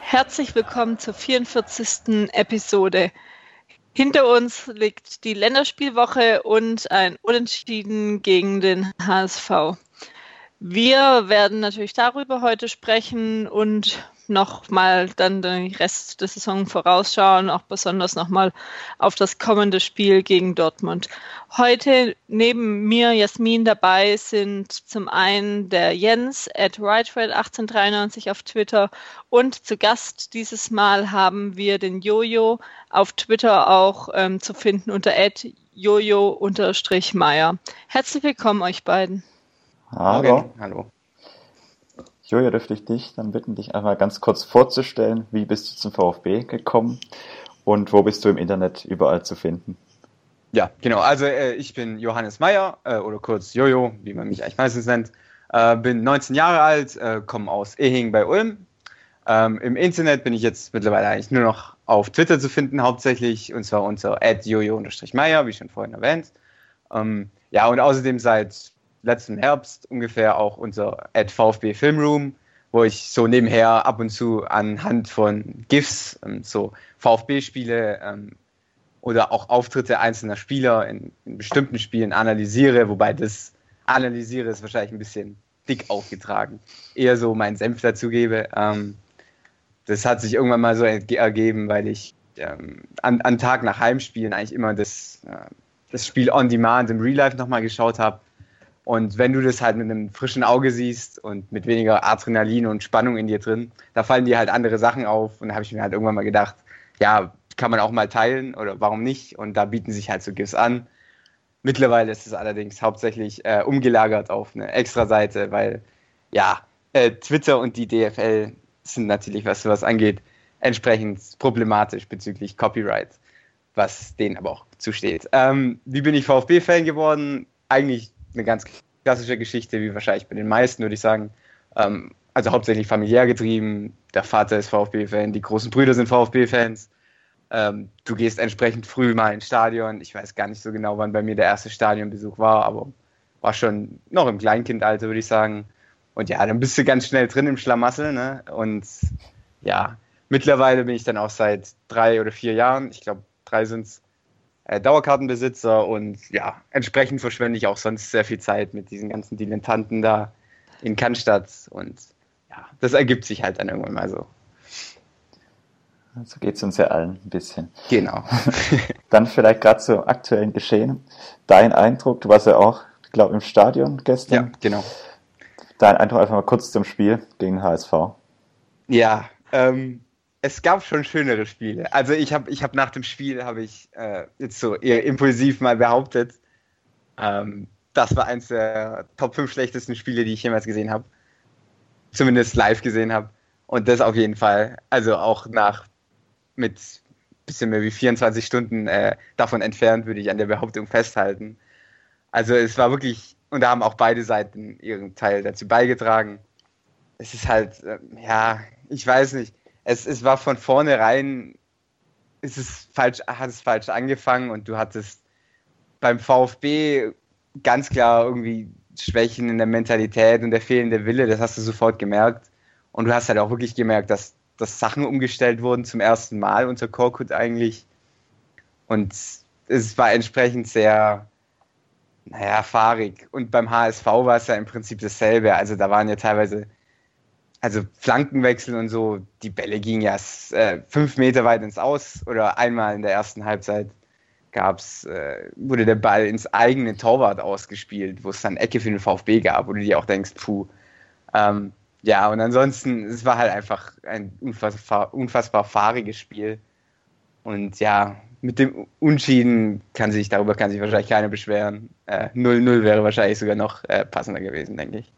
Herzlich willkommen zur 44. Episode. Hinter uns liegt die Länderspielwoche und ein Unentschieden gegen den HSV. Wir werden natürlich darüber heute sprechen und nochmal dann den Rest der Saison vorausschauen, auch besonders nochmal auf das kommende Spiel gegen Dortmund. Heute neben mir Jasmin dabei sind zum einen der Jens at RightRed1893 auf Twitter und zu Gast dieses Mal haben wir den Jojo auf Twitter auch ähm, zu finden unter at jojo-meier. Herzlich willkommen euch beiden. Hallo. Hallo. Julia, dürfte ich dich dann bitten, dich einmal ganz kurz vorzustellen. Wie bist du zum VfB gekommen und wo bist du im Internet überall zu finden? Ja, genau. Also äh, ich bin Johannes Meyer äh, oder kurz Jojo, wie man mich eigentlich meistens nennt. Äh, bin 19 Jahre alt, äh, komme aus Ehing bei Ulm. Ähm, Im Internet bin ich jetzt mittlerweile eigentlich nur noch auf Twitter zu finden, hauptsächlich, und zwar unter jojo-meyer, wie schon vorhin erwähnt. Ähm, ja, und außerdem seit letzten Herbst ungefähr auch unser Ad VfB Filmroom, wo ich so nebenher ab und zu anhand von GIFs ähm, so VfB-Spiele ähm, oder auch Auftritte einzelner Spieler in, in, bestimmten Spielen analysiere, wobei das analysiere ist wahrscheinlich ein bisschen dick aufgetragen. Eher so meinen Senf dazugebe. Ähm, das hat sich irgendwann mal so ergeben, weil ich ähm, an, an Tag nach Heimspielen eigentlich immer das, äh, das Spiel on Demand im Real Life nochmal geschaut habe und wenn du das halt mit einem frischen Auge siehst und mit weniger Adrenalin und Spannung in dir drin, da fallen dir halt andere Sachen auf. Und da habe ich mir halt irgendwann mal gedacht, ja, kann man auch mal teilen oder warum nicht? Und da bieten sich halt so GIFs an. Mittlerweile ist es allerdings hauptsächlich äh, umgelagert auf eine Extra-Seite, weil ja, äh, Twitter und die DFL sind natürlich, was sowas angeht, entsprechend problematisch bezüglich Copyright, was denen aber auch zusteht. Ähm, wie bin ich VfB-Fan geworden? Eigentlich eine ganz klassische Geschichte, wie wahrscheinlich bei den meisten, würde ich sagen. Ähm, also hauptsächlich familiär getrieben. Der Vater ist VfB-Fan, die großen Brüder sind VfB-Fans. Ähm, du gehst entsprechend früh mal ins Stadion. Ich weiß gar nicht so genau, wann bei mir der erste Stadionbesuch war, aber war schon noch im Kleinkindalter, würde ich sagen. Und ja, dann bist du ganz schnell drin im Schlamassel. Ne? Und ja, mittlerweile bin ich dann auch seit drei oder vier Jahren, ich glaube, drei sind es, äh, Dauerkartenbesitzer und ja, entsprechend verschwende ich auch sonst sehr viel Zeit mit diesen ganzen Dilettanten da in Cannstatt und ja, das ergibt sich halt dann irgendwann mal so. So geht es uns ja allen ein bisschen. Genau. dann vielleicht gerade zu aktuellen Geschehen. Dein Eindruck, du warst ja auch, glaube im Stadion gestern. Ja, genau. Dein Eindruck einfach mal kurz zum Spiel gegen HSV. Ja, ähm, es gab schon schönere Spiele. Also ich habe ich hab nach dem Spiel, habe ich äh, jetzt so eher impulsiv mal behauptet, ähm, das war eins der Top 5 schlechtesten Spiele, die ich jemals gesehen habe. Zumindest live gesehen habe. Und das auf jeden Fall. Also auch nach mit bisschen mehr wie 24 Stunden äh, davon entfernt, würde ich an der Behauptung festhalten. Also es war wirklich, und da haben auch beide Seiten ihren Teil dazu beigetragen. Es ist halt, äh, ja, ich weiß nicht es, es war von vornherein, ist es falsch, hat es falsch angefangen und du hattest beim VfB ganz klar irgendwie Schwächen in der Mentalität und der fehlende Wille, das hast du sofort gemerkt. Und du hast halt auch wirklich gemerkt, dass, dass Sachen umgestellt wurden zum ersten Mal unter Korkut eigentlich. Und es war entsprechend sehr, naja, fahrig. Und beim HSV war es ja im Prinzip dasselbe. Also da waren ja teilweise also Flankenwechsel und so, die Bälle gingen ja äh, fünf Meter weit ins Aus oder einmal in der ersten Halbzeit gab's, äh, wurde der Ball ins eigene Torwart ausgespielt, wo es dann Ecke für den VfB gab, wo du dir auch denkst, puh. Ähm, ja, und ansonsten, es war halt einfach ein unfassbar, unfassbar fahriges Spiel. Und ja, mit dem Unschieden kann sich, darüber kann sich wahrscheinlich keiner beschweren. 0-0 äh, wäre wahrscheinlich sogar noch äh, passender gewesen, denke ich.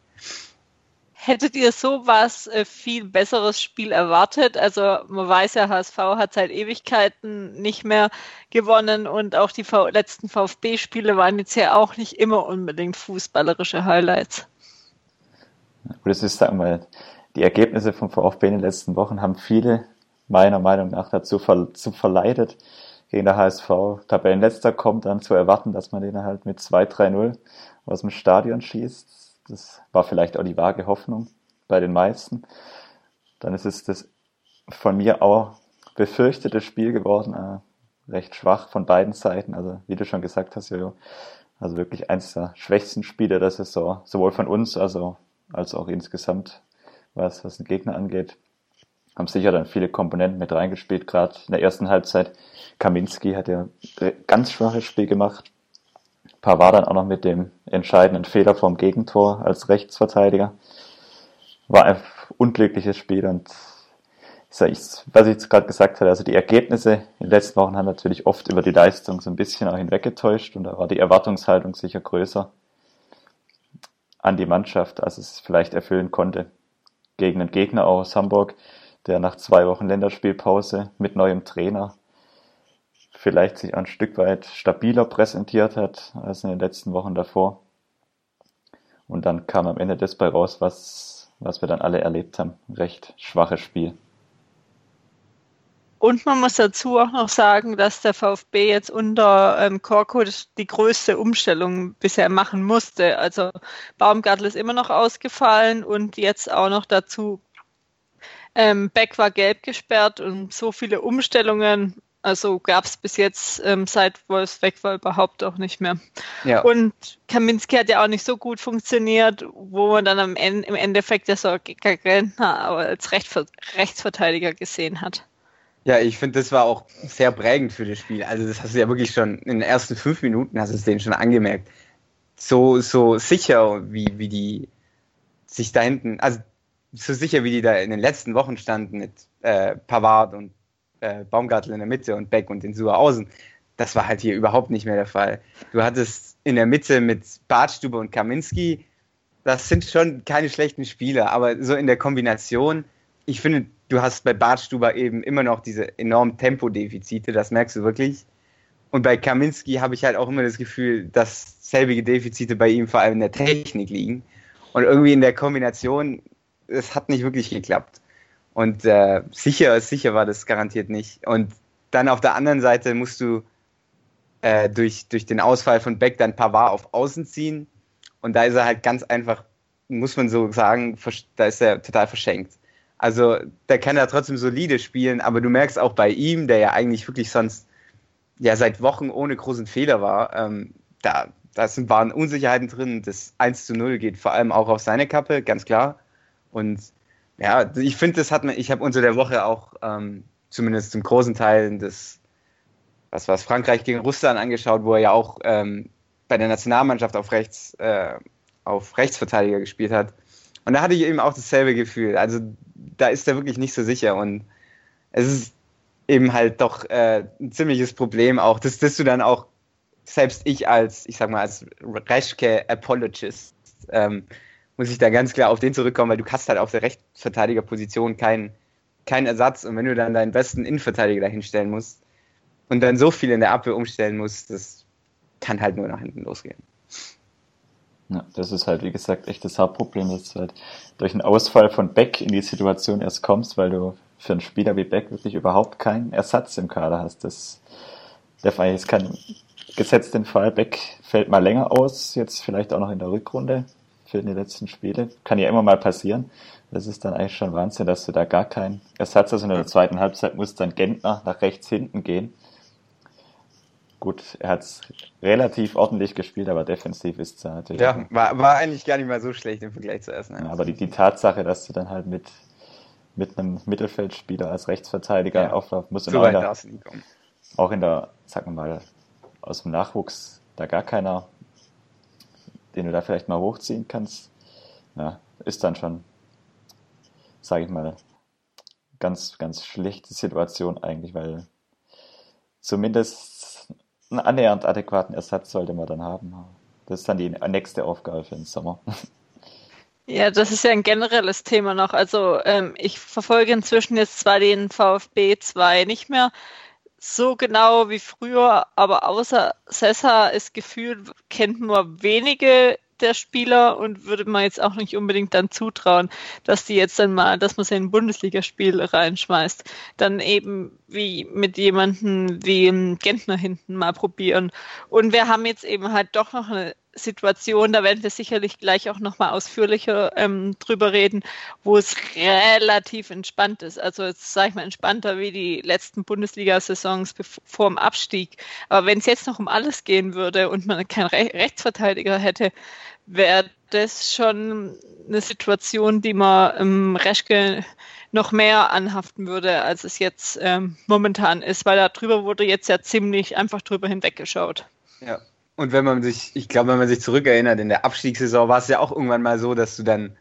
Hättet ihr sowas äh, viel besseres Spiel erwartet? Also man weiß ja, HSV hat seit Ewigkeiten nicht mehr gewonnen und auch die v letzten VfB-Spiele waren jetzt ja auch nicht immer unbedingt fußballerische Highlights. Das ist, sagen wir, die Ergebnisse vom VfB in den letzten Wochen haben viele meiner Meinung nach dazu ver zu verleitet, gegen der HSV Tabellenletzter kommt, dann zu erwarten, dass man den halt mit 2-3-0 aus dem Stadion schießt. Das war vielleicht auch die vage Hoffnung bei den meisten. Dann ist es das von mir auch befürchtete Spiel geworden, äh, recht schwach von beiden Seiten. Also wie du schon gesagt hast, Jojo, also wirklich eins der schwächsten Spiele der Saison, sowohl von uns also als auch insgesamt, was, was den Gegner angeht haben sicher dann viele Komponenten mit reingespielt, gerade in der ersten Halbzeit. Kaminski hat ja ein ganz schwaches Spiel gemacht. Pavard dann auch noch mit dem entscheidenden Fehler vom Gegentor als Rechtsverteidiger. War ein unglückliches Spiel und was ich jetzt gerade gesagt habe, also die Ergebnisse in den letzten Wochen haben natürlich oft über die Leistung so ein bisschen auch hinweggetäuscht und da war die Erwartungshaltung sicher größer an die Mannschaft, als es vielleicht erfüllen konnte. Gegen einen Gegner aus Hamburg, der nach zwei Wochen Länderspielpause mit neuem Trainer vielleicht sich ein Stück weit stabiler präsentiert hat als in den letzten Wochen davor. Und dann kam am Ende das bei raus, was, was wir dann alle erlebt haben. Recht schwaches Spiel. Und man muss dazu auch noch sagen, dass der VfB jetzt unter ähm, Korko die größte Umstellung bisher machen musste. Also Baumgartel ist immer noch ausgefallen und jetzt auch noch dazu ähm, Beck war gelb gesperrt und so viele Umstellungen, also gab es bis jetzt ähm, seit Wolfs weg war überhaupt auch nicht mehr. Ja. Und Kaminski hat ja auch nicht so gut funktioniert, wo man dann am Ende, im Endeffekt ja so Gentner aber als Rechtver Rechtsverteidiger gesehen hat. Ja, ich finde, das war auch sehr prägend für das Spiel. Also das hast du ja wirklich schon in den ersten fünf Minuten hast du es denen schon angemerkt. So, so sicher, wie, wie die sich da hinten, also so sicher, wie die da in den letzten Wochen standen mit äh, Pavard und äh, Baumgartel in der Mitte und Beck und den Suhr außen, das war halt hier überhaupt nicht mehr der Fall. Du hattest in der Mitte mit Bartstube und Kaminski, das sind schon keine schlechten Spieler, aber so in der Kombination, ich finde, du hast bei Bartstuber eben immer noch diese enormen Tempodefizite, das merkst du wirklich. Und bei Kaminski habe ich halt auch immer das Gefühl, dass selbige Defizite bei ihm vor allem in der Technik liegen. Und irgendwie in der Kombination es hat nicht wirklich geklappt. Und äh, sicher, sicher war das garantiert nicht. Und dann auf der anderen Seite musst du äh, durch, durch den Ausfall von Beck dann Pavard auf Außen ziehen. Und da ist er halt ganz einfach, muss man so sagen, da ist er total verschenkt. Also der kann ja trotzdem solide spielen, aber du merkst auch bei ihm, der ja eigentlich wirklich sonst ja seit Wochen ohne großen Fehler war, ähm, da, da waren Unsicherheiten drin. Das 1 zu 0 geht vor allem auch auf seine Kappe, ganz klar. Und ja, ich finde, das hat man, ich habe unter der Woche auch ähm, zumindest zum großen Teil das, was was Frankreich gegen Russland angeschaut, wo er ja auch ähm, bei der Nationalmannschaft auf rechts, äh, auf Rechtsverteidiger gespielt hat. Und da hatte ich eben auch dasselbe Gefühl. Also da ist er wirklich nicht so sicher und es ist eben halt doch äh, ein ziemliches Problem auch, dass, dass du dann auch, selbst ich als, ich sag mal, als Reschke-Apologist, ähm, muss ich da ganz klar auf den zurückkommen, weil du hast halt auf der Rechtsverteidigerposition keinen kein Ersatz und wenn du dann deinen besten Innenverteidiger dahinstellen musst und dann so viel in der Abwehr umstellen musst, das kann halt nur nach hinten losgehen. Ja, das ist halt, wie gesagt, echt das Hauptproblem, dass du halt durch einen Ausfall von Beck in die Situation erst kommst, weil du für einen Spieler wie Beck wirklich überhaupt keinen Ersatz im Kader hast. Das der Fall ist kein gesetzt den Fall. Beck fällt mal länger aus, jetzt vielleicht auch noch in der Rückrunde für die letzten Spiele. Kann ja immer mal passieren. Das ist dann eigentlich schon Wahnsinn, dass du da gar keinen Ersatz hast. In der zweiten Halbzeit muss dann Gentner nach rechts hinten gehen. Gut, er hat es relativ ordentlich gespielt, aber defensiv ist es natürlich. Ja, war, war eigentlich gar nicht mal so schlecht im Vergleich zu Essen. Ja, aber die, die Tatsache, dass du dann halt mit, mit einem Mittelfeldspieler als Rechtsverteidiger ja, auflaufen musst so auch, in der, auch in der, sagen wir mal, aus dem Nachwuchs da gar keiner den du da vielleicht mal hochziehen kannst, ja, ist dann schon, sage ich mal, ganz, ganz schlechte Situation eigentlich, weil zumindest einen annähernd adäquaten Ersatz sollte man dann haben. Das ist dann die nächste Aufgabe für den Sommer. Ja, das ist ja ein generelles Thema noch. Also ähm, ich verfolge inzwischen jetzt zwar den VfB 2 nicht mehr, so genau wie früher, aber außer Sessa ist gefühlt, kennt nur wenige der Spieler und würde man jetzt auch nicht unbedingt dann zutrauen, dass die jetzt dann mal, dass man sie in ein Bundesligaspiel reinschmeißt. Dann eben wie mit jemandem wie Gentner hinten mal probieren. Und wir haben jetzt eben halt doch noch eine Situation, da werden wir sicherlich gleich auch nochmal ausführlicher ähm, drüber reden, wo es relativ entspannt ist. Also jetzt sage ich mal entspannter wie die letzten Bundesliga-Saisons vor dem Abstieg. Aber wenn es jetzt noch um alles gehen würde und man keinen Re Rechtsverteidiger hätte, wäre das schon eine Situation, die man ähm, Reschke noch mehr anhaften würde, als es jetzt ähm, momentan ist, weil darüber wurde jetzt ja ziemlich einfach drüber hinweggeschaut. Ja, und wenn man sich, ich glaube, wenn man sich zurückerinnert, in der Abstiegssaison war es ja auch irgendwann mal so, dass du dann,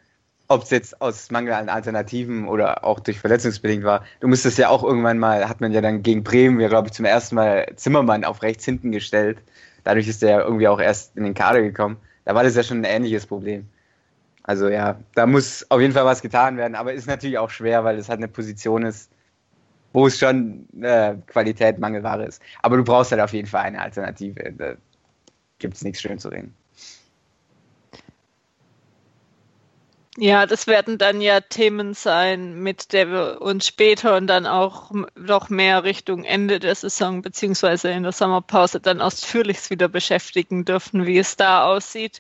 ob es jetzt aus Mangel an Alternativen oder auch durch verletzungsbedingt war, du musstest ja auch irgendwann mal, hat man ja dann gegen Bremen, ja, glaube ich, zum ersten Mal Zimmermann auf rechts hinten gestellt. Dadurch ist der ja irgendwie auch erst in den Kader gekommen. Da war das ja schon ein ähnliches Problem. Also ja, da muss auf jeden Fall was getan werden, aber ist natürlich auch schwer, weil es halt eine Position ist, wo es schon äh, Qualität Mangelware ist. Aber du brauchst halt auf jeden Fall eine Alternative gibt es nichts schön zu reden. Ja, das werden dann ja Themen sein, mit der wir uns später und dann auch noch mehr Richtung Ende der Saison beziehungsweise in der Sommerpause dann ausführlich wieder beschäftigen dürfen, wie es da aussieht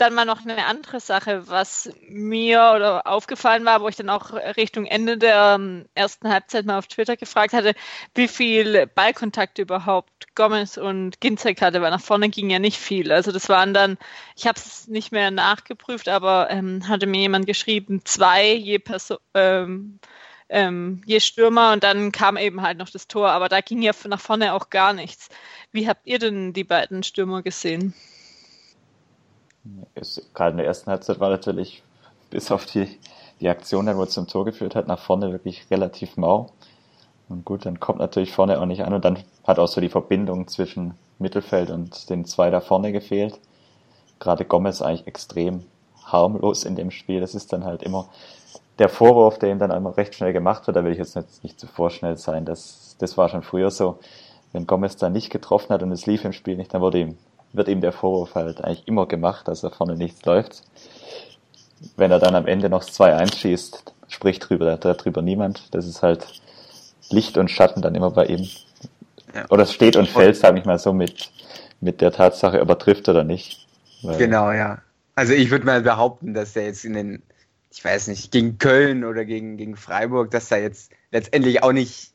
dann mal noch eine andere Sache, was mir oder aufgefallen war, wo ich dann auch Richtung Ende der ähm, ersten Halbzeit mal auf Twitter gefragt hatte, wie viel Ballkontakt überhaupt Gomez und Ginzek hatte, weil nach vorne ging ja nicht viel. Also das waren dann, ich habe es nicht mehr nachgeprüft, aber ähm, hatte mir jemand geschrieben, zwei je Person, ähm, ähm, je Stürmer und dann kam eben halt noch das Tor, aber da ging ja nach vorne auch gar nichts. Wie habt ihr denn die beiden Stürmer gesehen? Gerade in der ersten Halbzeit war natürlich bis auf die, die Aktion, wo es zum Tor geführt hat, nach vorne wirklich relativ mau. Und gut, dann kommt natürlich vorne auch nicht an und dann hat auch so die Verbindung zwischen Mittelfeld und den zwei da vorne gefehlt. Gerade Gomez eigentlich extrem harmlos in dem Spiel. Das ist dann halt immer der Vorwurf, der ihm dann einmal recht schnell gemacht wird. Da will ich jetzt nicht, nicht zu vorschnell sein. Das, das war schon früher so. Wenn Gomez da nicht getroffen hat und es lief im Spiel nicht, dann wurde ihm wird ihm der Vorwurf halt eigentlich immer gemacht, dass er vorne nichts läuft. Wenn er dann am Ende noch 2-1 schießt, spricht drüber, da drüber niemand. Das ist halt Licht und Schatten dann immer bei ihm. Ja. Oder es steht und fällt, sage ich mal so, mit, mit der Tatsache, ob er trifft oder nicht. Weil genau, ja. Also ich würde mal behaupten, dass er jetzt in den, ich weiß nicht, gegen Köln oder gegen, gegen Freiburg, dass da jetzt letztendlich auch nicht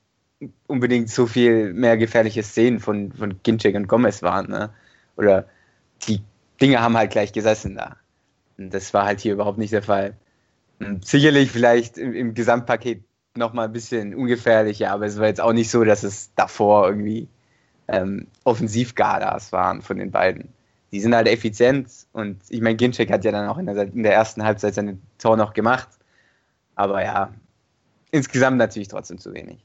unbedingt so viel mehr gefährliche Szenen von, von Ginczek und Gomez waren. Ne? Oder die Dinge haben halt gleich gesessen da. Und das war halt hier überhaupt nicht der Fall. Und sicherlich vielleicht im, im Gesamtpaket nochmal ein bisschen ungefährlicher, aber es war jetzt auch nicht so, dass es davor irgendwie ähm, Offensivgalas waren von den beiden. Die sind halt effizient und ich meine, Ginczek hat ja dann auch in der, in der ersten Halbzeit seine Tor noch gemacht. Aber ja, insgesamt natürlich trotzdem zu wenig.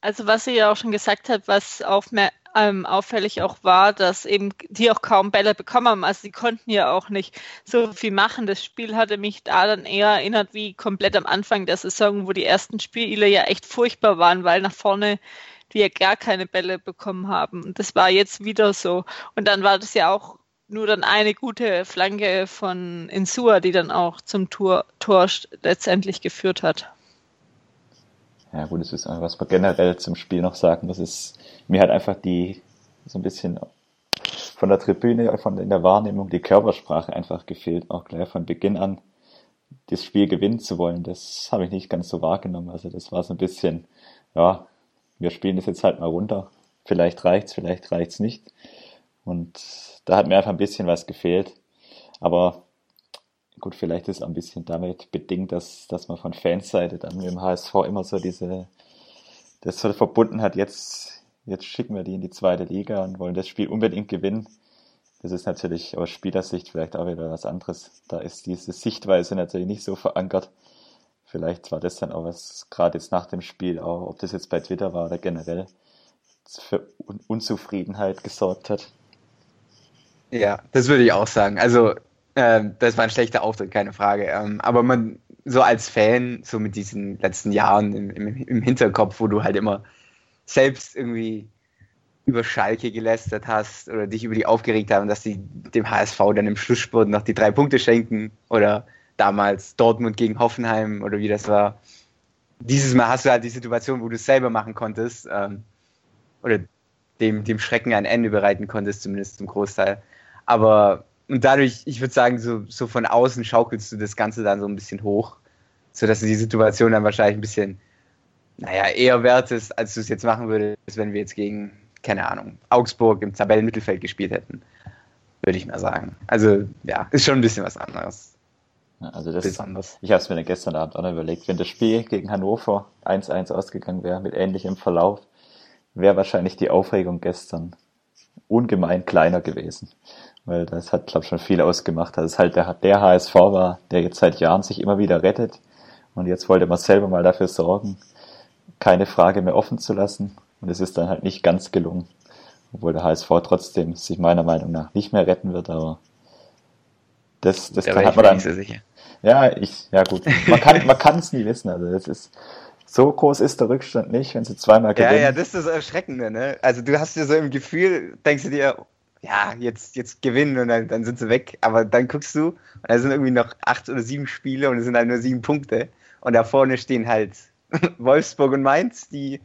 Also was ihr ja auch schon gesagt habt, was aufmer ähm, auffällig auch war, dass eben die auch kaum Bälle bekommen haben. Also sie konnten ja auch nicht so viel machen. Das Spiel hatte mich da dann eher erinnert wie komplett am Anfang der Saison, wo die ersten Spiele ja echt furchtbar waren, weil nach vorne die ja gar keine Bälle bekommen haben. Und das war jetzt wieder so. Und dann war das ja auch nur dann eine gute Flanke von Insua, die dann auch zum Tor, Tor letztendlich geführt hat. Ja gut, das ist einfach, was wir generell zum Spiel noch sagen. Das ist mir halt einfach die so ein bisschen von der Tribüne, von in der Wahrnehmung die Körpersprache einfach gefehlt, auch gleich von Beginn an das Spiel gewinnen zu wollen. Das habe ich nicht ganz so wahrgenommen. Also das war so ein bisschen, ja, wir spielen das jetzt halt mal runter. Vielleicht reicht's, vielleicht reicht's nicht. Und da hat mir einfach ein bisschen was gefehlt. Aber Gut, vielleicht ist es ein bisschen damit bedingt, dass, dass man von Fansseite dann mit dem HSV immer so diese, das so verbunden hat, jetzt, jetzt schicken wir die in die zweite Liga und wollen das Spiel unbedingt gewinnen. Das ist natürlich aus Spielersicht vielleicht auch wieder was anderes. Da ist diese Sichtweise natürlich nicht so verankert. Vielleicht war das dann auch was, gerade jetzt nach dem Spiel, auch ob das jetzt bei Twitter war oder generell, für Unzufriedenheit gesorgt hat. Ja, das würde ich auch sagen. Also ähm, das war ein schlechter Auftritt, keine Frage. Ähm, aber man, so als Fan, so mit diesen letzten Jahren im, im, im, Hinterkopf, wo du halt immer selbst irgendwie über Schalke gelästert hast oder dich über die aufgeregt haben, dass sie dem HSV dann im Schlussspurt noch die drei Punkte schenken oder damals Dortmund gegen Hoffenheim oder wie das war. Dieses Mal hast du halt die Situation, wo du es selber machen konntest ähm, oder dem, dem Schrecken ein Ende bereiten konntest, zumindest zum Großteil. Aber und dadurch, ich würde sagen, so, so von außen schaukelst du das Ganze dann so ein bisschen hoch, sodass du die Situation dann wahrscheinlich ein bisschen, naja, eher wertest, als du es jetzt machen würdest, wenn wir jetzt gegen keine Ahnung, Augsburg im Tabellenmittelfeld gespielt hätten, würde ich mal sagen. Also ja, ist schon ein bisschen was anderes. also das, Besonders. ich habe es mir gestern Abend auch noch überlegt, wenn das Spiel gegen Hannover 1-1 ausgegangen wäre, mit ähnlichem Verlauf, wäre wahrscheinlich die Aufregung gestern ungemein kleiner gewesen. Weil das hat, glaube ich, schon viel ausgemacht, dass es halt der, der HSV war, der jetzt seit Jahren sich immer wieder rettet. Und jetzt wollte man selber mal dafür sorgen, keine Frage mehr offen zu lassen und es ist dann halt nicht ganz gelungen. Obwohl der HSV trotzdem sich meiner Meinung nach nicht mehr retten wird, aber das, das da kann hat man dann. So ja, ich, ja gut. Man kann, man kann es nie wissen. Also das ist, so groß ist der Rückstand nicht, wenn sie zweimal gewinnen. Ja, ja, das ist das Erschreckende, ne? Also du hast ja so im Gefühl, denkst du dir, ja, jetzt, jetzt gewinnen und dann, dann sind sie weg. Aber dann guckst du, und da sind irgendwie noch acht oder sieben Spiele und es sind halt nur sieben Punkte. Und da vorne stehen halt Wolfsburg und Mainz, die,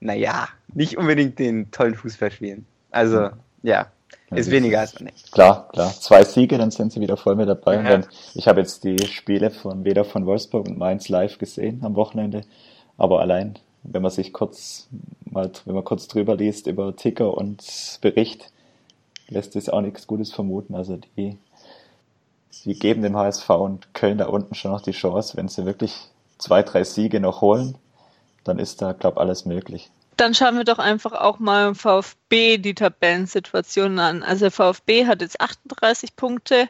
naja, nicht unbedingt den tollen Fußball spielen. Also, ja, ist weniger als man denkt. Klar, klar. Zwei Siege, dann sind sie wieder voll mit dabei. Ja. ich habe jetzt die Spiele von weder von Wolfsburg und Mainz live gesehen am Wochenende, aber allein, wenn man sich kurz mal, wenn man kurz drüber liest über Ticker und Bericht, lässt es auch nichts Gutes vermuten. Also die, die geben dem HSV und Köln da unten schon noch die Chance, wenn sie wirklich zwei, drei Siege noch holen, dann ist da, glaube ich, alles möglich. Dann schauen wir doch einfach auch mal im VfB die Tabellensituation an. Also VfB hat jetzt 38 Punkte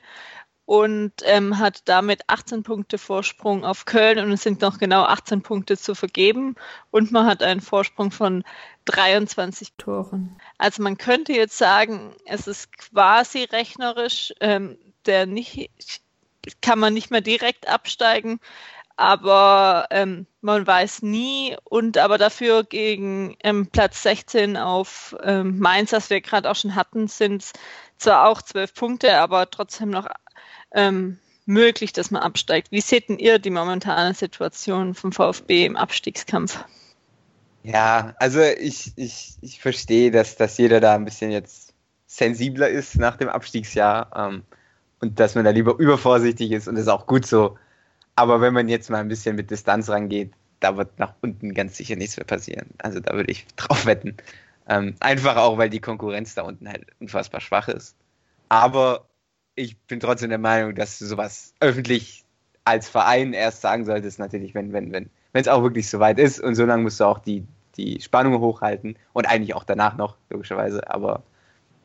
und ähm, hat damit 18 Punkte Vorsprung auf Köln und es sind noch genau 18 Punkte zu vergeben und man hat einen Vorsprung von 23 Toren. Also man könnte jetzt sagen, es ist quasi rechnerisch, ähm, der nicht kann man nicht mehr direkt absteigen, aber ähm, man weiß nie und aber dafür gegen ähm, Platz 16 auf ähm, Mainz, das wir gerade auch schon hatten, sind zwar auch zwölf Punkte, aber trotzdem noch ähm, möglich, dass man absteigt. Wie seht denn ihr die momentane Situation vom VfB im Abstiegskampf? Ja, also ich, ich, ich verstehe, dass, dass jeder da ein bisschen jetzt sensibler ist nach dem Abstiegsjahr ähm, und dass man da lieber übervorsichtig ist und das ist auch gut so aber wenn man jetzt mal ein bisschen mit Distanz rangeht, da wird nach unten ganz sicher nichts mehr passieren. Also da würde ich drauf wetten. Ähm, einfach auch, weil die Konkurrenz da unten halt unfassbar schwach ist. Aber ich bin trotzdem der Meinung, dass du sowas öffentlich als Verein erst sagen solltest, natürlich, wenn wenn wenn wenn es auch wirklich soweit ist. Und so lange musst du auch die, die Spannung hochhalten und eigentlich auch danach noch, logischerweise. Aber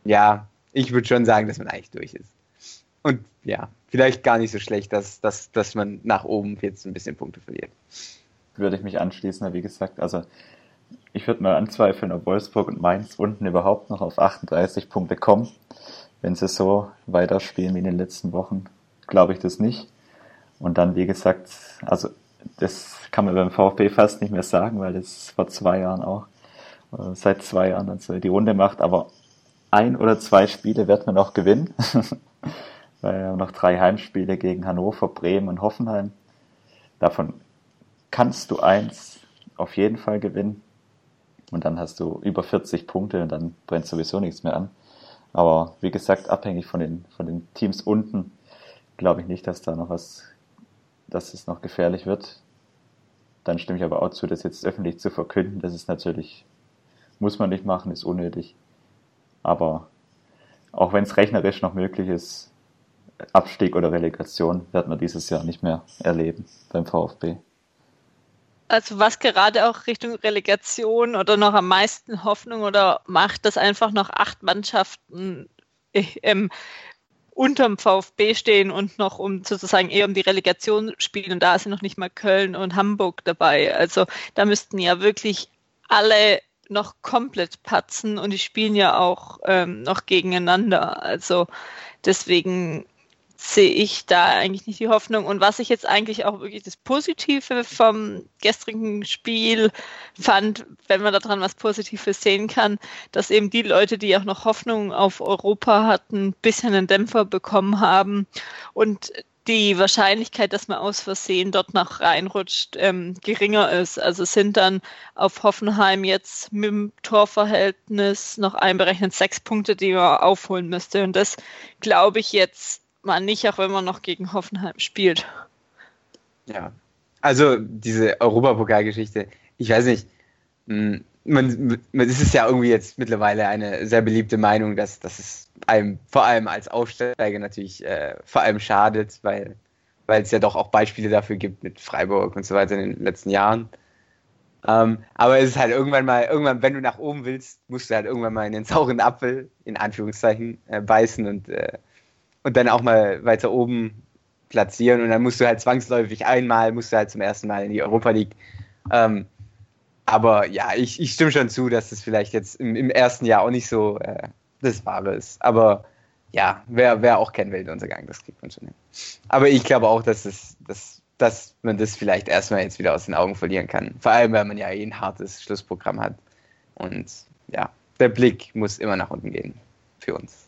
ja, ich würde schon sagen, dass man eigentlich durch ist. Und ja, vielleicht gar nicht so schlecht, dass, dass, dass man nach oben jetzt ein bisschen Punkte verliert. Würde ich mich anschließen, wie gesagt. Also ich würde mal anzweifeln, ob Wolfsburg und Mainz unten überhaupt noch auf 38 Punkte kommen. Wenn sie so weiterspielen wie in den letzten Wochen, glaube ich das nicht. Und dann, wie gesagt, also das kann man beim VfB fast nicht mehr sagen, weil das vor zwei Jahren auch, seit zwei Jahren dann so die Runde macht. Aber ein oder zwei Spiele wird man auch gewinnen. weil wir haben noch drei Heimspiele gegen Hannover, Bremen und Hoffenheim. Davon kannst du eins auf jeden Fall gewinnen. Und dann hast du über 40 Punkte und dann brennt sowieso nichts mehr an. Aber wie gesagt, abhängig von den, von den Teams unten, glaube ich nicht, dass da noch was, dass es noch gefährlich wird. Dann stimme ich aber auch zu, das jetzt öffentlich zu verkünden. Das ist natürlich, muss man nicht machen, ist unnötig. Aber auch wenn es rechnerisch noch möglich ist, Abstieg oder Relegation werden wir dieses Jahr nicht mehr erleben beim VfB. Also was gerade auch Richtung Relegation oder noch am meisten Hoffnung oder macht, dass einfach noch acht Mannschaften ähm, unterm VfB stehen und noch um sozusagen eher um die Relegation spielen. Und da sind noch nicht mal Köln und Hamburg dabei. Also da müssten ja wirklich alle noch komplett patzen und die spielen ja auch ähm, noch gegeneinander. Also deswegen sehe ich da eigentlich nicht die Hoffnung. Und was ich jetzt eigentlich auch wirklich das Positive vom gestrigen Spiel fand, wenn man daran was Positives sehen kann, dass eben die Leute, die auch noch Hoffnung auf Europa hatten, ein bisschen einen Dämpfer bekommen haben und die Wahrscheinlichkeit, dass man aus Versehen dort noch reinrutscht, ähm, geringer ist. Also sind dann auf Hoffenheim jetzt mit dem Torverhältnis noch einberechnet sechs Punkte, die man aufholen müsste. Und das glaube ich jetzt mal nicht, auch wenn man noch gegen Hoffenheim spielt. Ja, also diese Europapokalgeschichte, ich weiß nicht, hm, man, man, es ist ja irgendwie jetzt mittlerweile eine sehr beliebte Meinung, dass, dass es einem vor allem als Aufsteiger natürlich äh, vor allem schadet, weil, weil es ja doch auch Beispiele dafür gibt mit Freiburg und so weiter in den letzten Jahren. Ähm, aber es ist halt irgendwann mal, irgendwann, wenn du nach oben willst, musst du halt irgendwann mal in den sauren Apfel, in Anführungszeichen, äh, beißen und, äh, und dann auch mal weiter oben platzieren und dann musst du halt zwangsläufig einmal, musst du halt zum ersten Mal in die Europa League. Ähm, aber ja, ich, ich stimme schon zu, dass das vielleicht jetzt im, im ersten Jahr auch nicht so äh, das Wahre ist. Aber ja, wäre wär auch kein Weltuntergang, das kriegt man schon hin. Aber ich glaube auch, dass, es, dass, dass man das vielleicht erstmal jetzt wieder aus den Augen verlieren kann. Vor allem, weil man ja eh ein hartes Schlussprogramm hat. Und ja, der Blick muss immer nach unten gehen für uns.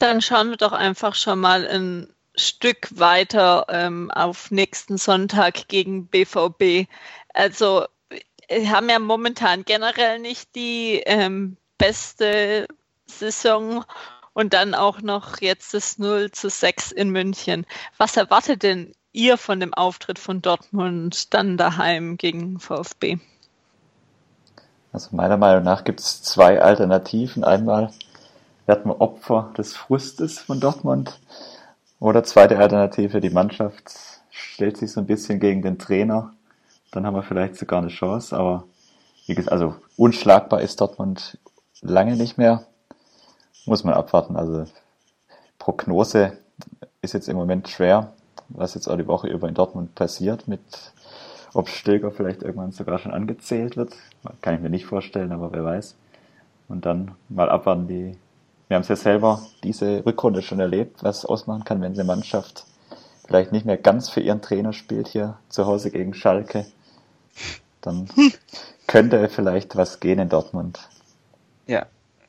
Dann schauen wir doch einfach schon mal in Stück weiter ähm, auf nächsten Sonntag gegen BVB. Also haben ja momentan generell nicht die ähm, beste Saison und dann auch noch jetzt das 0 zu 6 in München. Was erwartet denn ihr von dem Auftritt von Dortmund dann daheim gegen VfB? Also meiner Meinung nach gibt es zwei Alternativen. Einmal werden wir Opfer des Frustes von Dortmund oder zweite Alternative, die Mannschaft stellt sich so ein bisschen gegen den Trainer. Dann haben wir vielleicht sogar eine Chance, aber wie gesagt, also unschlagbar ist Dortmund lange nicht mehr. Muss man abwarten. Also Prognose ist jetzt im Moment schwer, was jetzt auch die Woche über in Dortmund passiert, mit ob Stilger vielleicht irgendwann sogar schon angezählt wird. Kann ich mir nicht vorstellen, aber wer weiß. Und dann mal abwarten, wie wir haben es ja selber diese Rückrunde schon erlebt, was ausmachen kann, wenn eine Mannschaft vielleicht nicht mehr ganz für ihren Trainer spielt hier zu Hause gegen Schalke. Dann könnte vielleicht was gehen in Dortmund. Ja,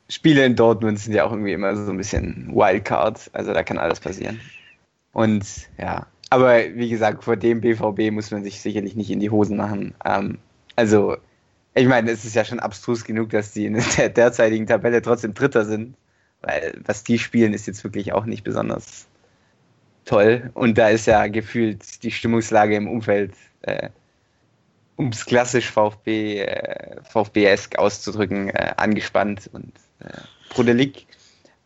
Spiele in Dortmund sind ja auch irgendwie immer so ein bisschen Wildcard, also da kann alles passieren. Und ja, aber wie gesagt, vor dem BVB muss man sich sicherlich nicht in die Hosen machen. Ähm, also, ich meine, es ist ja schon abstrus genug, dass die in der derzeitigen Tabelle trotzdem Dritter sind. Weil was die spielen, ist jetzt wirklich auch nicht besonders toll. Und da ist ja gefühlt die Stimmungslage im Umfeld, äh, um es klassisch VfB, äh, VfB-esk auszudrücken, äh, angespannt und äh, brodelig.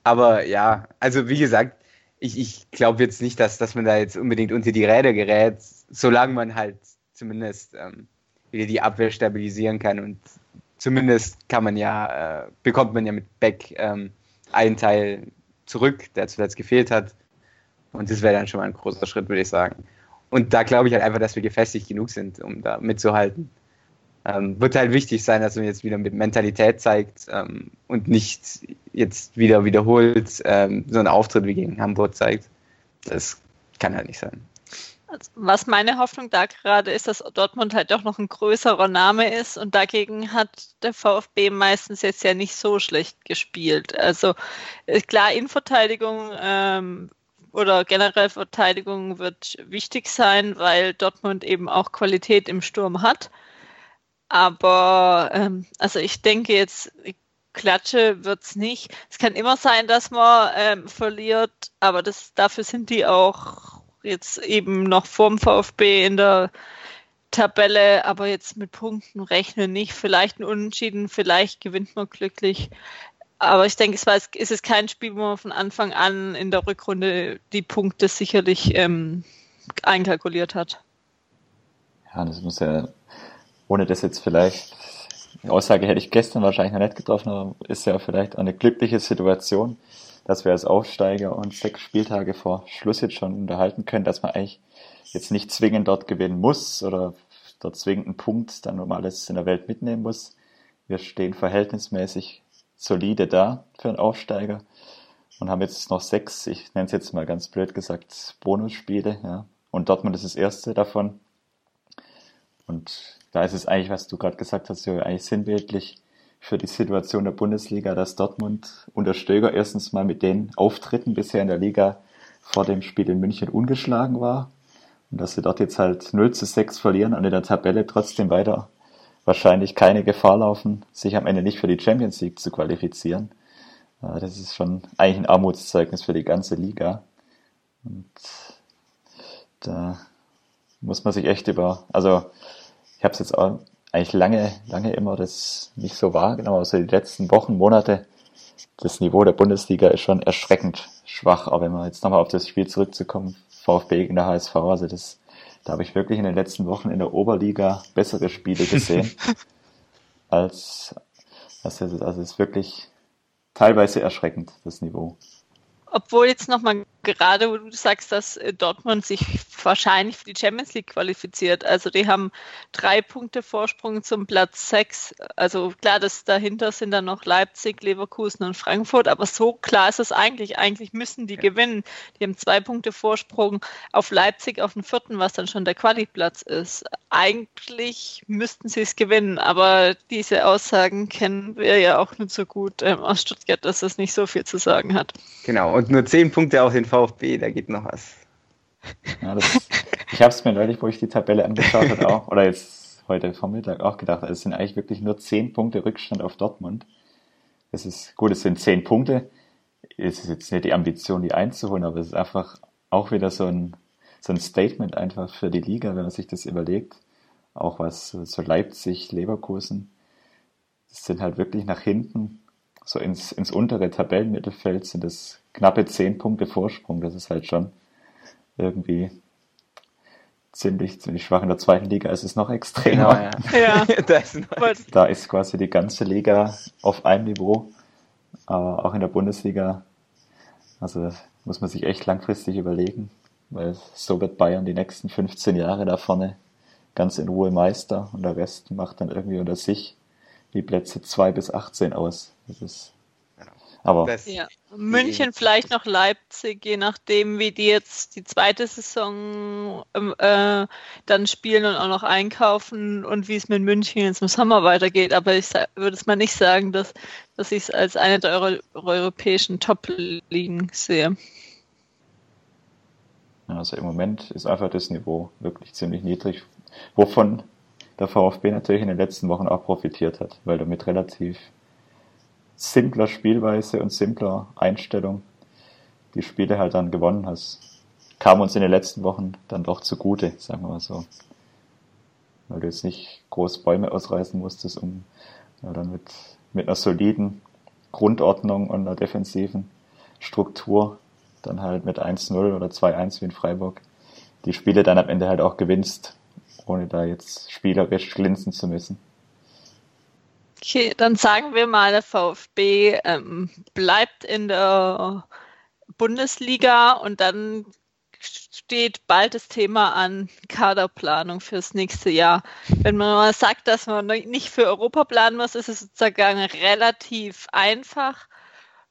Aber ja, also wie gesagt, ich, ich glaube jetzt nicht, dass, dass man da jetzt unbedingt unter die Räder gerät, solange man halt zumindest ähm, wieder die Abwehr stabilisieren kann und zumindest kann man ja, äh, bekommt man ja mit Beck ähm, einen Teil zurück, der zuletzt gefehlt hat. Und das wäre dann schon mal ein großer Schritt, würde ich sagen. Und da glaube ich halt einfach, dass wir gefestigt genug sind, um da mitzuhalten. Ähm, wird halt wichtig sein, dass man jetzt wieder mit Mentalität zeigt ähm, und nicht jetzt wieder wiederholt ähm, so einen Auftritt wie gegen Hamburg zeigt. Das kann halt nicht sein. Was meine Hoffnung da gerade ist, dass Dortmund halt doch noch ein größerer Name ist und dagegen hat der VfB meistens jetzt ja nicht so schlecht gespielt. Also äh, klar, Innenverteidigung ähm, oder generell Verteidigung wird wichtig sein, weil Dortmund eben auch Qualität im Sturm hat. Aber ähm, also ich denke jetzt, Klatsche wird es nicht. Es kann immer sein, dass man ähm, verliert, aber das, dafür sind die auch jetzt eben noch vorm VfB in der Tabelle, aber jetzt mit Punkten rechnen nicht. Vielleicht ein Unentschieden, vielleicht gewinnt man glücklich. Aber ich denke, es war, ist es kein Spiel, wo man von Anfang an in der Rückrunde die Punkte sicherlich ähm, einkalkuliert hat. Ja, das muss ja, ohne das jetzt vielleicht, die Aussage hätte ich gestern wahrscheinlich noch nicht getroffen, aber ist ja vielleicht eine glückliche Situation, dass wir als Aufsteiger uns sechs Spieltage vor Schluss jetzt schon unterhalten können, dass man eigentlich jetzt nicht zwingend dort gewinnen muss oder dort zwingend einen Punkt dann um alles in der Welt mitnehmen muss. Wir stehen verhältnismäßig solide da für einen Aufsteiger. und haben jetzt noch sechs, ich nenne es jetzt mal ganz blöd gesagt, Bonusspiele, ja. Und Dortmund ist das erste davon. Und da ist es eigentlich, was du gerade gesagt hast, ja, eigentlich sinnbildlich für die Situation der Bundesliga, dass Dortmund unter Stöger erstens mal mit den Auftritten bisher in der Liga vor dem Spiel in München ungeschlagen war. Und dass sie dort jetzt halt 0 zu 6 verlieren und in der Tabelle trotzdem weiter wahrscheinlich keine Gefahr laufen, sich am Ende nicht für die Champions League zu qualifizieren. Das ist schon eigentlich ein Armutszeugnis für die ganze Liga. Und da muss man sich echt über, also ich habe es jetzt auch eigentlich lange, lange immer das nicht so wahrgenommen, also die letzten Wochen, Monate, das Niveau der Bundesliga ist schon erschreckend schwach. Aber wenn man jetzt nochmal auf das Spiel zurückzukommen, VfB gegen der HSV, also das, da habe ich wirklich in den letzten Wochen in der Oberliga bessere Spiele gesehen, als, also, also es ist wirklich teilweise erschreckend, das Niveau obwohl jetzt nochmal gerade, wo du sagst, dass äh, Dortmund sich wahrscheinlich für die Champions League qualifiziert. Also die haben drei Punkte Vorsprung zum Platz sechs. Also klar, das dahinter sind dann noch Leipzig, Leverkusen und Frankfurt, aber so klar ist es eigentlich. Eigentlich müssen die ja. gewinnen. Die haben zwei Punkte Vorsprung auf Leipzig auf den vierten, was dann schon der Quali-Platz ist. Eigentlich müssten sie es gewinnen, aber diese Aussagen kennen wir ja auch nicht so gut ähm, aus Stuttgart, dass das nicht so viel zu sagen hat. Genau, und nur zehn Punkte auf den VfB, da geht noch was. Ja, das, ich habe es mir neulich, wo ich die Tabelle angeschaut habe, auch, oder jetzt heute Vormittag auch gedacht, also es sind eigentlich wirklich nur zehn Punkte Rückstand auf Dortmund. Es ist gut, es sind zehn Punkte. Es ist jetzt nicht die Ambition, die einzuholen, aber es ist einfach auch wieder so ein, so ein Statement einfach für die Liga, wenn man sich das überlegt. Auch was so Leipzig, Leverkusen, das sind halt wirklich nach hinten, so ins, ins untere Tabellenmittelfeld sind es knappe zehn Punkte Vorsprung. Das ist halt schon irgendwie ziemlich, ziemlich schwach. In der zweiten Liga ist es noch extremer. Genau, ja. ja. ist da ist quasi die ganze Liga auf einem Niveau. Aber auch in der Bundesliga, also muss man sich echt langfristig überlegen, weil so wird Bayern die nächsten 15 Jahre da vorne ganz in Ruhe Meister und der Rest macht dann irgendwie unter sich die Plätze 2 bis 18 aus. Das ist aber ja. München, vielleicht noch Leipzig, je nachdem, wie die jetzt die zweite Saison ähm, äh, dann spielen und auch noch einkaufen und wie es mit München jetzt im Sommer weitergeht. Aber ich würde es mal nicht sagen, dass, dass ich es als eine der Euro europäischen Top-Ligen sehe. Also im Moment ist einfach das Niveau wirklich ziemlich niedrig, wovon der VfB natürlich in den letzten Wochen auch profitiert hat, weil er mit relativ simpler Spielweise und simpler Einstellung die Spiele halt dann gewonnen hast. Kam uns in den letzten Wochen dann doch zugute, sagen wir mal so. Weil du jetzt nicht groß Bäume ausreißen musstest, um ja, dann mit, mit einer soliden Grundordnung und einer defensiven Struktur dann halt mit 1-0 oder 2-1 wie in Freiburg die Spiele dann am Ende halt auch gewinnst, ohne da jetzt spielerisch glänzen zu müssen. Okay, dann sagen wir mal, der VfB ähm, bleibt in der Bundesliga und dann steht bald das Thema an Kaderplanung fürs nächste Jahr. Wenn man mal sagt, dass man nicht für Europa planen muss, ist es sozusagen relativ einfach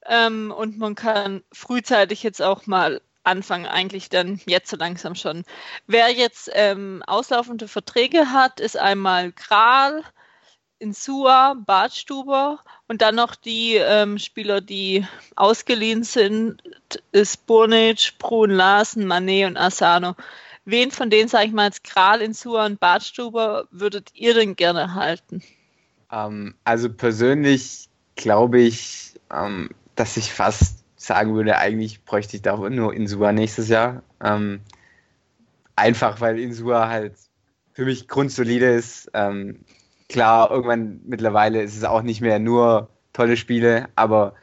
ähm, und man kann frühzeitig jetzt auch mal anfangen, eigentlich dann jetzt so langsam schon. Wer jetzt ähm, auslaufende Verträge hat, ist einmal Kral, Insua, Bartstuber und dann noch die ähm, Spieler, die ausgeliehen sind, ist Burnic, Brun, Larsen, Manet und Asano. Wen von denen, sage ich mal, als Kral, Insua und Bartstuber würdet ihr denn gerne halten? Ähm, also persönlich glaube ich, ähm, dass ich fast sagen würde, eigentlich bräuchte ich da nur Insua nächstes Jahr. Ähm, einfach weil Insua halt für mich grundsolide ist. Ähm, klar, irgendwann mittlerweile ist es auch nicht mehr nur tolle Spiele, aber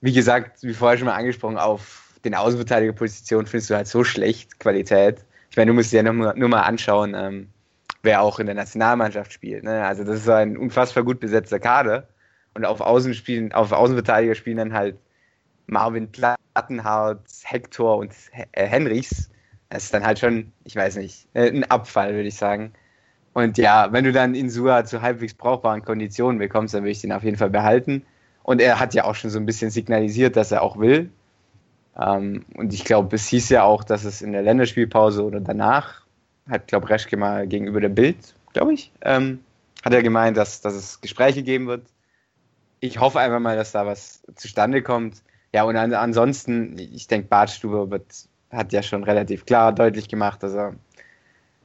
wie gesagt, wie vorher schon mal angesprochen, auf den Außenverteidigerpositionen findest du halt so schlecht Qualität. Ich meine, du musst dir ja nur, nur mal anschauen, ähm, wer auch in der Nationalmannschaft spielt. Ne? Also das ist ein unfassbar gut besetzter Kader. Und auf Außen auf Außenverteidiger spielen dann halt Marvin Plattenhardt, Hector und äh, Henrichs. Das ist dann halt schon, ich weiß nicht, äh, ein Abfall, würde ich sagen. Und ja, wenn du dann Insua zu halbwegs brauchbaren Konditionen bekommst, dann würde ich den auf jeden Fall behalten. Und er hat ja auch schon so ein bisschen signalisiert, dass er auch will. Ähm, und ich glaube, es hieß ja auch, dass es in der Länderspielpause oder danach, hat, glaube Reschke mal gegenüber der Bild, glaube ich, ähm, hat er gemeint, dass, dass es Gespräche geben wird. Ich hoffe einfach mal, dass da was zustande kommt. Ja, und an, ansonsten, ich denke, Bartstube wird, hat ja schon relativ klar deutlich gemacht, dass er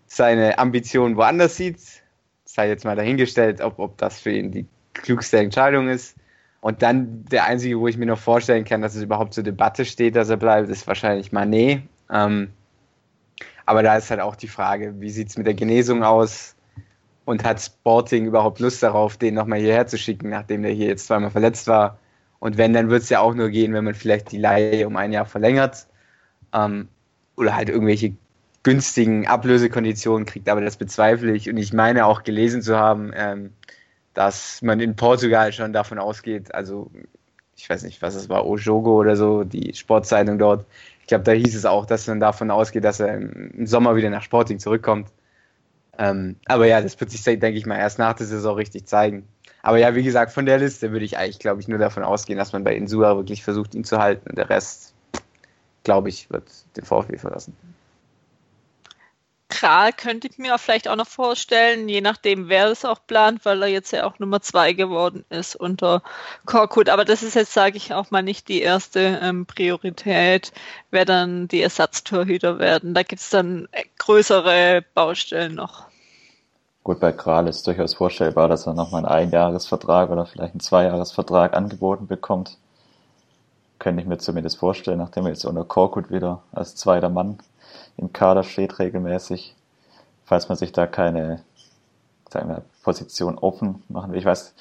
seine Ambitionen woanders sieht. Sei jetzt mal dahingestellt, ob, ob das für ihn die klugste Entscheidung ist. Und dann der einzige, wo ich mir noch vorstellen kann, dass es überhaupt zur Debatte steht, dass er bleibt, ist wahrscheinlich Manet. Ähm, aber da ist halt auch die Frage, wie sieht es mit der Genesung aus? Und hat Sporting überhaupt Lust darauf, den nochmal hierher zu schicken, nachdem der hier jetzt zweimal verletzt war? Und wenn, dann wird es ja auch nur gehen, wenn man vielleicht die Leihe um ein Jahr verlängert. Ähm, oder halt irgendwelche günstigen Ablösekonditionen kriegt, aber das bezweifle ich. Und ich meine auch gelesen zu haben, ähm, dass man in Portugal schon davon ausgeht, also ich weiß nicht, was es war, Ojogo oder so, die Sportzeitung dort. Ich glaube, da hieß es auch, dass man davon ausgeht, dass er im Sommer wieder nach Sporting zurückkommt. Ähm, aber ja, das wird sich, denke ich mal, erst nach der Saison richtig zeigen. Aber ja, wie gesagt, von der Liste würde ich eigentlich, glaube ich, nur davon ausgehen, dass man bei Insua wirklich versucht, ihn zu halten. Und der Rest, glaube ich, wird den VfB verlassen. Kral könnte ich mir vielleicht auch noch vorstellen, je nachdem, wer es auch plant, weil er jetzt ja auch Nummer zwei geworden ist unter Korkut. Aber das ist jetzt, sage ich auch mal, nicht die erste ähm, Priorität, wer dann die Ersatztorhüter werden. Da gibt es dann größere Baustellen noch. Gut, bei Kral ist durchaus vorstellbar, dass er nochmal einen Einjahresvertrag oder vielleicht einen Zweijahresvertrag angeboten bekommt. Könnte ich mir zumindest vorstellen, nachdem er jetzt unter Korkut wieder als zweiter Mann im Kader steht regelmäßig, falls man sich da keine sagen wir, Position offen machen will. Ich weiß,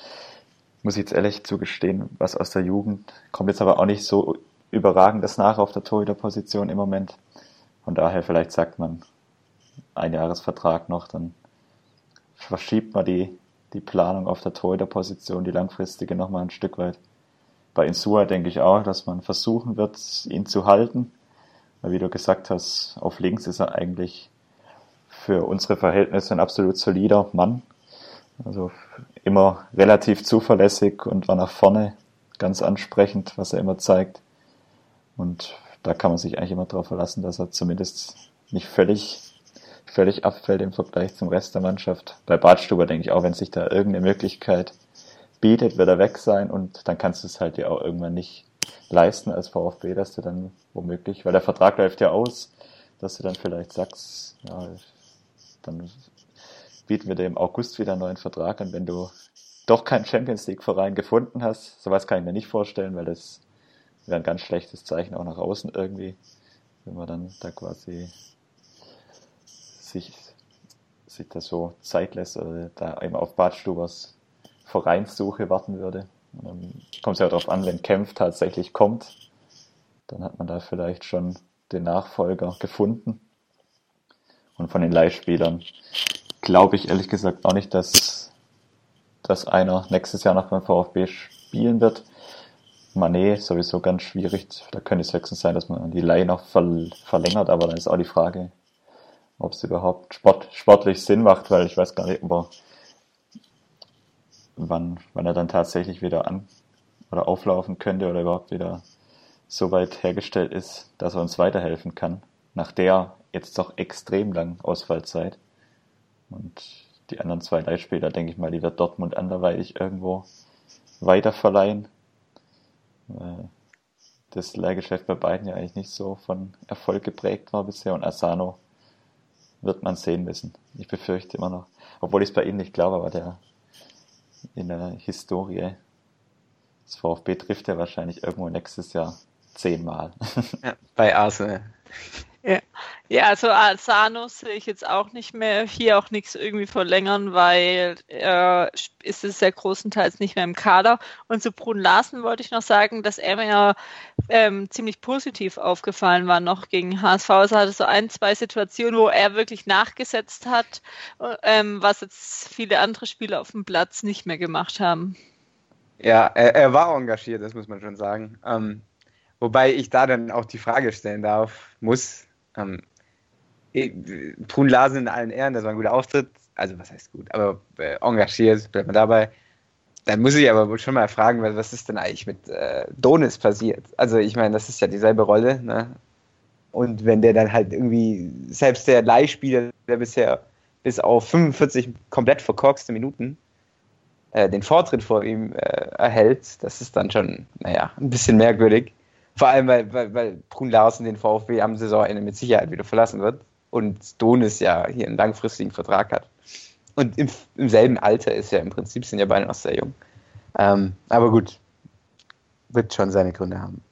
muss ich jetzt ehrlich zugestehen, was aus der Jugend kommt jetzt aber auch nicht so überragendes nach auf der Torhüterposition im Moment. Von daher vielleicht sagt man ein Jahresvertrag noch, dann verschiebt man die, die Planung auf der Torhüterposition, die langfristige nochmal ein Stück weit. Bei Insua denke ich auch, dass man versuchen wird, ihn zu halten. Weil wie du gesagt hast, auf links ist er eigentlich für unsere Verhältnisse ein absolut solider Mann. Also immer relativ zuverlässig und war nach vorne ganz ansprechend, was er immer zeigt. Und da kann man sich eigentlich immer darauf verlassen, dass er zumindest nicht völlig, völlig abfällt im Vergleich zum Rest der Mannschaft. Bei Badstuber denke ich auch, wenn sich da irgendeine Möglichkeit bietet, wird er weg sein und dann kannst du es halt ja auch irgendwann nicht leisten als VfB, dass du dann womöglich, weil der Vertrag läuft ja aus, dass du dann vielleicht sagst, ja, dann bieten wir dir im August wieder einen neuen Vertrag an, wenn du doch keinen Champions League Verein gefunden hast. Sowas kann ich mir nicht vorstellen, weil das wäre ein ganz schlechtes Zeichen auch nach außen irgendwie, wenn man dann da quasi sich, sich das so Zeit lässt oder da eben auf Badstubers Vereinssuche warten würde. Ähm, kommt es ja darauf an, wenn Kempf tatsächlich kommt, dann hat man da vielleicht schon den Nachfolger gefunden. Und von den Leihspielern glaube ich ehrlich gesagt auch nicht, dass, dass einer nächstes Jahr noch beim VfB spielen wird. Manet sowieso ganz schwierig. Da könnte es höchstens sein, dass man die Leih noch verlängert, aber dann ist auch die Frage, ob es überhaupt Sport, sportlich Sinn macht, weil ich weiß gar nicht, ob er wann, wann er dann tatsächlich wieder an oder auflaufen könnte oder überhaupt wieder so weit hergestellt ist, dass er uns weiterhelfen kann. Nach der jetzt doch extrem langen Ausfallzeit. Und die anderen zwei Leihspieler, denke ich mal, die wird Dortmund anderweitig irgendwo weiterverleihen. Das Leihgeschäft bei beiden ja eigentlich nicht so von Erfolg geprägt war bisher und Asano wird man sehen müssen. Ich befürchte immer noch, obwohl ich es bei ihm nicht glaube, aber der in der Historie des VfB trifft er wahrscheinlich irgendwo nächstes Jahr zehnmal. Ja, bei Arsenal. Ja. ja, also Alzano sehe ich jetzt auch nicht mehr. Hier auch nichts irgendwie verlängern, weil äh, ist es ja großenteils nicht mehr im Kader. Und zu Brun Larsen wollte ich noch sagen, dass er mir ähm, ziemlich positiv aufgefallen war noch gegen HSV. Also hatte so ein, zwei Situationen, wo er wirklich nachgesetzt hat, ähm, was jetzt viele andere Spieler auf dem Platz nicht mehr gemacht haben. Ja, er, er war engagiert, das muss man schon sagen. Ähm, wobei ich da dann auch die Frage stellen darf, muss, ähm, Brun Larsen in allen Ehren, das war ein guter Auftritt, also was heißt gut, aber äh, engagiert, bleibt man dabei. dann muss ich aber schon mal fragen, was ist denn eigentlich mit äh, Donis passiert? Also ich meine, das ist ja dieselbe Rolle, ne? Und wenn der dann halt irgendwie, selbst der Leihspieler, der bisher bis auf 45 komplett verkorkste Minuten äh, den Vortritt vor ihm äh, erhält, das ist dann schon, naja, ein bisschen merkwürdig. Vor allem, weil, weil, weil Brun Larsen den VfB am Saisonende mit Sicherheit wieder verlassen wird und Donis ja hier einen langfristigen Vertrag hat. Und im, im selben Alter ist ja im Prinzip, sind ja beide noch sehr jung. Ähm, aber gut, wird schon seine Gründe haben.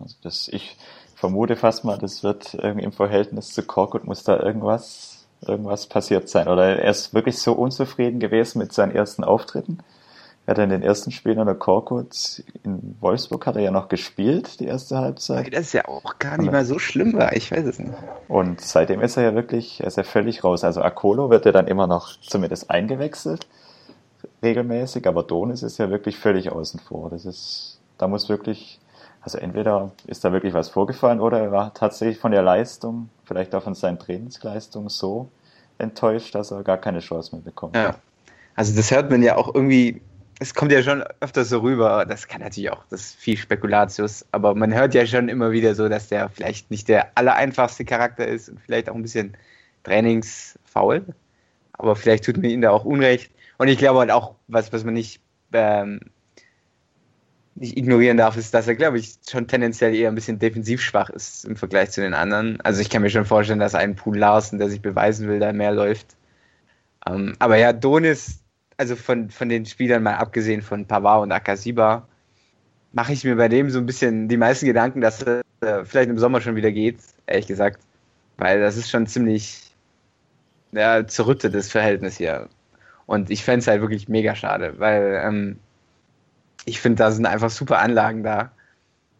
Also das, ich vermute fast mal, das wird irgendwie im Verhältnis zu Korkut muss da irgendwas, irgendwas passiert sein. Oder er ist wirklich so unzufrieden gewesen mit seinen ersten Auftritten. Er hat in den ersten Spielen unter Korkut in Wolfsburg hat er ja noch gespielt, die erste Halbzeit. Das ist ja auch gar nicht mal so schlimm war, ich weiß es nicht. Und seitdem ist er ja wirklich, er ist ja völlig raus. Also Akolo wird ja dann immer noch zumindest eingewechselt, regelmäßig, aber Donis ist ja wirklich völlig außen vor. Das ist, da muss wirklich, also entweder ist da wirklich was vorgefallen oder er war tatsächlich von der Leistung, vielleicht auch von seinen Trainingsleistungen so enttäuscht, dass er gar keine Chance mehr bekommt. Ja. Also das hört man ja auch irgendwie es kommt ja schon öfter so rüber, das kann natürlich auch, das ist viel Spekulatius, aber man hört ja schon immer wieder so, dass der vielleicht nicht der allereinfachste Charakter ist und vielleicht auch ein bisschen trainingsfaul, aber vielleicht tut mir ihn da auch Unrecht. Und ich glaube halt auch, was, was man nicht, ähm, nicht ignorieren darf, ist, dass er, glaube ich, schon tendenziell eher ein bisschen defensiv schwach ist im Vergleich zu den anderen. Also ich kann mir schon vorstellen, dass ein Pool Larsen, der sich beweisen will, da mehr läuft. Ähm, aber ja, Donis, also von, von den Spielern mal abgesehen von Pavard und Akasiba, mache ich mir bei dem so ein bisschen die meisten Gedanken, dass er äh, vielleicht im Sommer schon wieder geht, ehrlich gesagt. Weil das ist schon ziemlich ja, zerrüttetes Verhältnis hier. Und ich fände es halt wirklich mega schade, weil ähm, ich finde, da sind einfach super Anlagen da.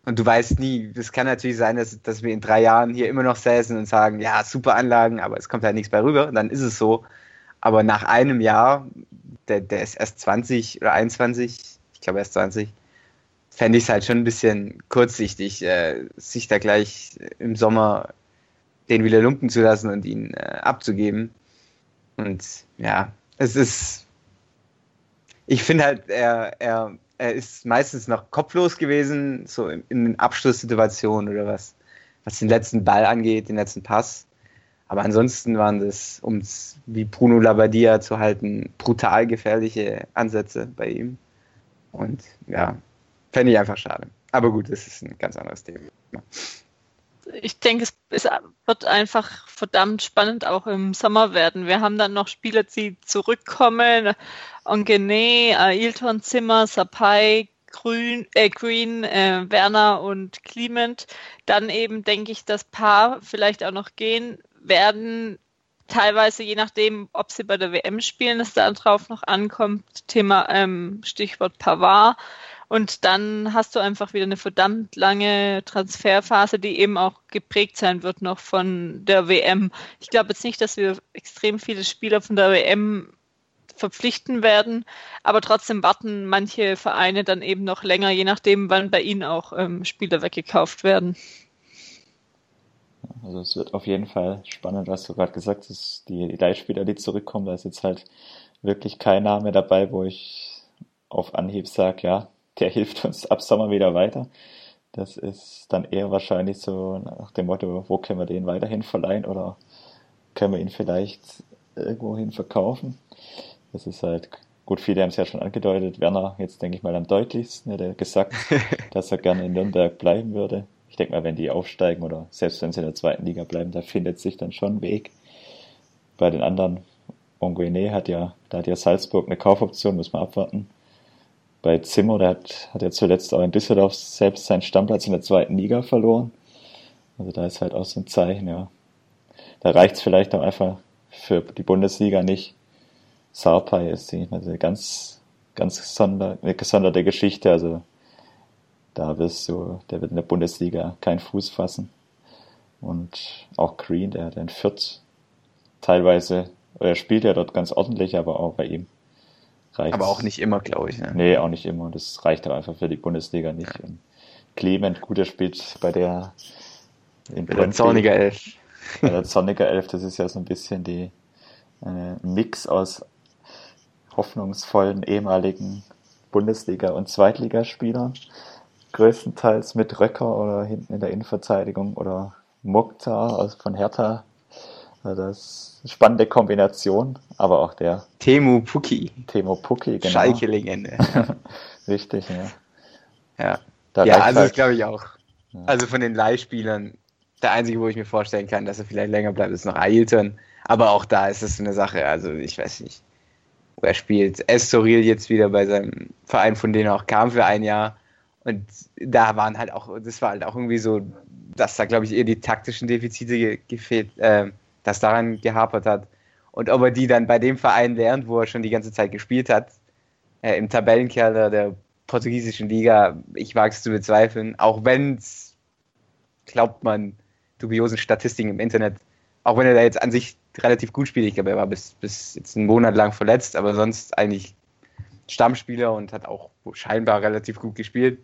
Und du weißt nie, es kann natürlich sein, dass, dass wir in drei Jahren hier immer noch säßen und sagen, ja, super Anlagen, aber es kommt halt nichts bei rüber. Und dann ist es so. Aber nach einem Jahr der, der ist erst 20 oder 21, ich glaube erst 20, fände ich es halt schon ein bisschen kurzsichtig, äh, sich da gleich im Sommer den wieder lumpen zu lassen und ihn äh, abzugeben. Und ja, es ist. Ich finde halt, er, er, er ist meistens noch kopflos gewesen, so in, in Abschlusssituationen oder was, was den letzten Ball angeht, den letzten Pass. Aber ansonsten waren das, um es wie Bruno Labbadia zu halten, brutal gefährliche Ansätze bei ihm. Und ja, fände ich einfach schade. Aber gut, das ist ein ganz anderes Thema. Ich denke, es, es wird einfach verdammt spannend auch im Sommer werden. Wir haben dann noch Spieler, die zurückkommen. Ongene, Ailton Zimmer, Sapai, Grün, äh, Green, äh, Werner und Clement. Dann eben denke ich, das Paar vielleicht auch noch gehen werden teilweise, je nachdem, ob sie bei der WM spielen, es da drauf noch ankommt, Thema ähm, Stichwort Pavard. Und dann hast du einfach wieder eine verdammt lange Transferphase, die eben auch geprägt sein wird noch von der WM. Ich glaube jetzt nicht, dass wir extrem viele Spieler von der WM verpflichten werden, aber trotzdem warten manche Vereine dann eben noch länger, je nachdem, wann bei ihnen auch ähm, Spieler weggekauft werden. Also es wird auf jeden Fall spannend, was du gerade gesagt hast, die, die Leihspieler, die zurückkommen, da ist jetzt halt wirklich kein Name dabei, wo ich auf Anhieb sage, ja, der hilft uns ab Sommer wieder weiter. Das ist dann eher wahrscheinlich so nach dem Motto, wo können wir den weiterhin verleihen oder können wir ihn vielleicht irgendwohin verkaufen. Das ist halt, gut, viele haben es ja schon angedeutet. Werner, jetzt denke ich mal am deutlichsten, hat er gesagt, dass er gerne in Nürnberg bleiben würde ich denke mal, wenn die aufsteigen oder selbst wenn sie in der zweiten Liga bleiben, da findet sich dann schon ein Weg. Bei den anderen, Onguene hat ja, da hat ja Salzburg eine Kaufoption, muss man abwarten. Bei Zimmer, der hat, hat ja zuletzt auch in Düsseldorf selbst seinen Stammplatz in der zweiten Liga verloren. Also da ist halt auch so ein Zeichen, ja. Da reicht es vielleicht auch einfach für die Bundesliga nicht. Sarpai ist die, also ganz, ganz sonder, eine gesonderte Geschichte. Also da wirst du, der wird in der Bundesliga keinen Fuß fassen. Und auch Green, der hat ein Fürth teilweise, er spielt ja dort ganz ordentlich, aber auch bei ihm reicht Aber auch nicht immer, glaube ich. Ne? Nee, auch nicht immer. Das reicht aber einfach für die Bundesliga nicht. Ja. Clement, gut, der spielt bei der in bei der Zorniger Elf. Bei der Zorniger Elf, das ist ja so ein bisschen die äh, Mix aus hoffnungsvollen ehemaligen Bundesliga- und Zweitligaspielern. Größtenteils mit Röcker oder hinten in der Innenverteidigung oder Mukhtar aus von Hertha. Also das ist eine spannende Kombination, aber auch der Temu Puki. Temo Puki, genau. Schalke-Legende. Richtig, ja. Ja, Da ja also halt- das glaube ich auch. Ja. Also von den Leihspielern, der einzige, wo ich mir vorstellen kann, dass er vielleicht länger bleibt, ist noch Ailton. Aber auch da ist es eine Sache, also ich weiß nicht. Er spielt Estoril jetzt wieder bei seinem Verein, von dem er auch kam für ein Jahr. Und da waren halt auch, das war halt auch irgendwie so, dass da, glaube ich, eher die taktischen Defizite ge gefehlt, äh, dass daran gehapert hat. Und ob er die dann bei dem Verein lernt, wo er schon die ganze Zeit gespielt hat, äh, im Tabellenkeller der portugiesischen Liga, ich wage es zu bezweifeln, auch wenn es, glaubt man, dubiosen Statistiken im Internet, auch wenn er da jetzt an sich relativ gut spielt, ich glaube, er war bis, bis jetzt einen Monat lang verletzt, aber sonst eigentlich Stammspieler und hat auch scheinbar relativ gut gespielt.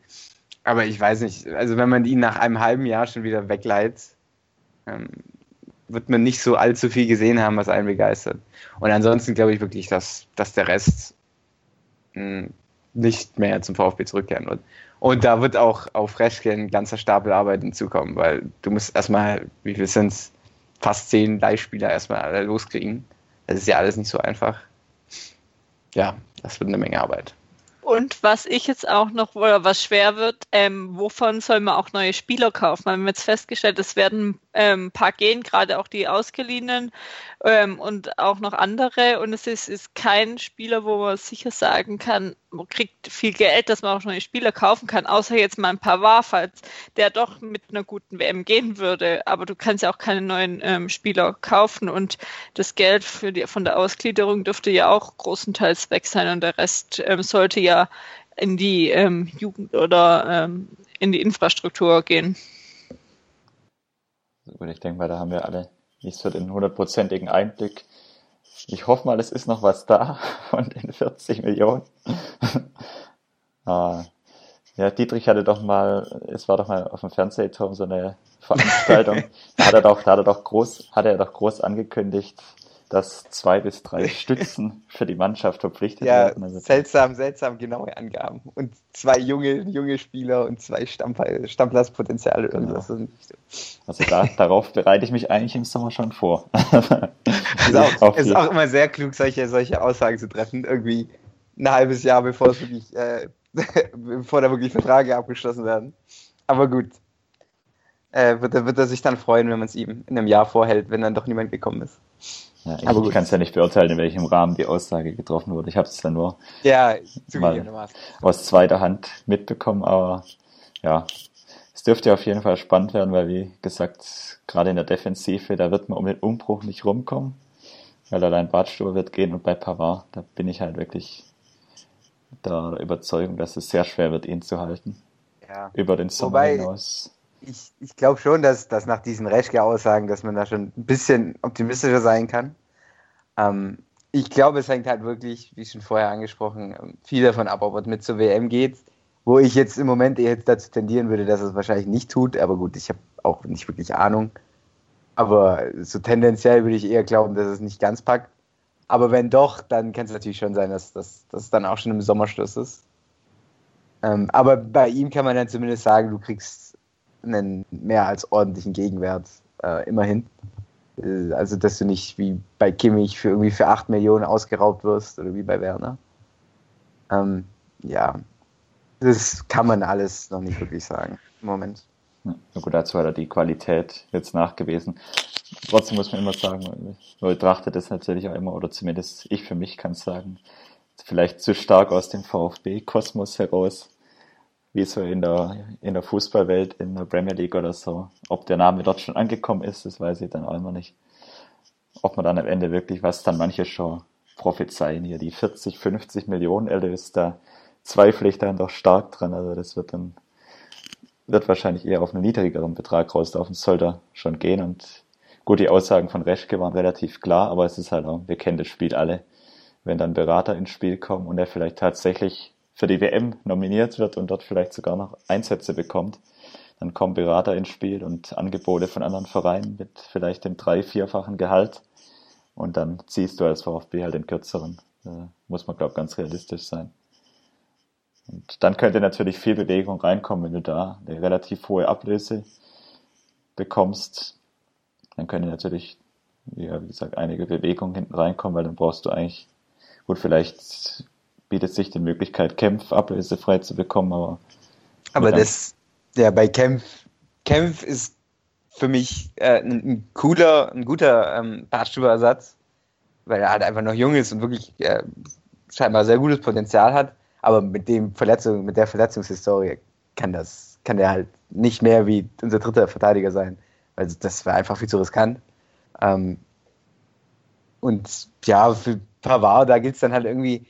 Aber ich weiß nicht, also wenn man ihn nach einem halben Jahr schon wieder wegleiht, ähm, wird man nicht so allzu viel gesehen haben, was einen begeistert. Und ansonsten glaube ich wirklich, dass, dass der Rest mh, nicht mehr zum VfB zurückkehren wird. Und da wird auch auf Reschke ein ganzer Stapel Arbeit hinzukommen, weil du musst erstmal, wie viel sind es, fast zehn Leihspieler erstmal alle loskriegen. Das ist ja alles nicht so einfach. Ja, das wird eine Menge Arbeit. Und was ich jetzt auch noch, oder was schwer wird, ähm, wovon soll man auch neue Spieler kaufen? Wir haben jetzt festgestellt, es werden ähm, ein paar gehen, gerade auch die ausgeliehenen ähm, und auch noch andere. Und es ist, ist kein Spieler, wo man sicher sagen kann, man kriegt viel Geld, dass man auch neue Spieler kaufen kann, außer jetzt mal ein Pavard, falls der doch mit einer guten WM gehen würde. Aber du kannst ja auch keine neuen ähm, Spieler kaufen und das Geld für die, von der Ausgliederung dürfte ja auch großenteils weg sein und der Rest ähm, sollte ja in die ähm, Jugend oder ähm, in die Infrastruktur gehen. Und ich denke mal, da haben wir alle nicht so den hundertprozentigen Einblick. Ich hoffe mal, es ist noch was da von den 40 Millionen. ah, ja, Dietrich hatte doch mal, es war doch mal auf dem Fernsehturm so eine Veranstaltung, da hat er doch, da hat er doch groß, hat er doch groß angekündigt, dass zwei bis drei Stützen für die Mannschaft verpflichtet Ja, werden. Also, seltsam, seltsam genaue Angaben. Und zwei junge, junge Spieler und zwei Stamm Stammplatzpotenziale. Irgendwas. Genau. also da, darauf bereite ich mich eigentlich im Sommer schon vor. Ist auch, ist auch immer sehr klug, solche, solche Aussagen zu treffen. Irgendwie ein halbes Jahr, bevor es wirklich, äh, bevor da wirklich Verträge abgeschlossen werden. Aber gut. Äh, wird, wird er sich dann freuen, wenn man es ihm in einem Jahr vorhält, wenn dann doch niemand gekommen ist. Ja, ich Aber gut. kann es ja nicht beurteilen, in welchem Rahmen die Aussage getroffen wurde. Ich habe es dann nur Ja, zugegebenermaßen. aus zweiter Hand mitbekommen, aber ja, es dürfte auf jeden Fall spannend werden, weil wie gesagt, gerade in der Defensive, da wird man um den Umbruch nicht rumkommen, weil allein Badstuber wird gehen und bei Pavard, da bin ich halt wirklich der Überzeugung, dass es sehr schwer wird, ihn zu halten. Ja. Über den Sommer Wobei- hinaus. Ich, ich glaube schon, dass, dass nach diesen Reschke-Aussagen, dass man da schon ein bisschen optimistischer sein kann. Ähm, ich glaube, es hängt halt wirklich, wie schon vorher angesprochen, viel davon ab, ob es mit zur WM geht. Wo ich jetzt im Moment eher dazu tendieren würde, dass es wahrscheinlich nicht tut. Aber gut, ich habe auch nicht wirklich Ahnung. Aber so tendenziell würde ich eher glauben, dass es nicht ganz packt. Aber wenn doch, dann kann es natürlich schon sein, dass dass das dann auch schon im Sommerschluss ist. Ähm, aber bei ihm kann man dann zumindest sagen, du kriegst einen mehr als ordentlichen Gegenwert äh, immerhin. Äh, Also, dass du nicht wie bei Kimmich für irgendwie für 8 Millionen ausgeraubt wirst oder wie bei Werner. Ähm, ja, das kann man alles noch nicht wirklich sagen im Moment. Ja, na gut, dazu hat er die Qualität jetzt nachgewiesen. Trotzdem muss man immer sagen, man betrachtet es natürlich auch immer, oder zumindest ich für mich kann sagen, vielleicht zu stark aus dem VfB-Kosmos heraus, wie so in der, in der Fußballwelt, in der Premier League oder so. Ob der Name dort schon angekommen ist, das weiß ich dann auch immer nicht. Ob man dann am Ende wirklich, was dann manche schon prophezeien, hier die 40, 50 Millionen Erlös, da zweifle ich dann doch stark dran. Also das wird dann wird wahrscheinlich eher auf einen niedrigeren Betrag rauslaufen, soll da schon gehen. Und gut, die Aussagen von Reschke waren relativ klar, aber es ist halt auch, wir kennen das Spiel alle, wenn dann Berater ins Spiel kommen und er vielleicht tatsächlich für die WM nominiert wird und dort vielleicht sogar noch Einsätze bekommt, dann kommen Berater ins Spiel und Angebote von anderen Vereinen mit vielleicht dem drei-, vierfachen Gehalt und dann ziehst du als VfB halt den kürzeren. Da muss man, glaube ich, ganz realistisch sein. Und dann könnte natürlich viel Bewegung reinkommen, wenn du da eine relativ hohe Ablöse bekommst. Dann könnte natürlich, ja, wie gesagt, einige Bewegungen hinten reinkommen, weil dann brauchst du eigentlich, gut, vielleicht bietet sich die Möglichkeit, Kämpf ablösefrei zu bekommen, aber. Aber das, ja, bei Kämpf, Kämpf ist für mich äh, ein, cooler, ein guter ähm, Bartstuber-Ersatz, weil er halt einfach noch jung ist und wirklich äh, scheinbar sehr gutes Potenzial hat. Aber mit dem Verletzung, mit der Verletzungshistorie kann das, kann der halt nicht mehr wie unser dritter Verteidiger sein. Also das wäre einfach viel zu riskant. Ähm, und ja, für Pavard, da gilt es dann halt irgendwie,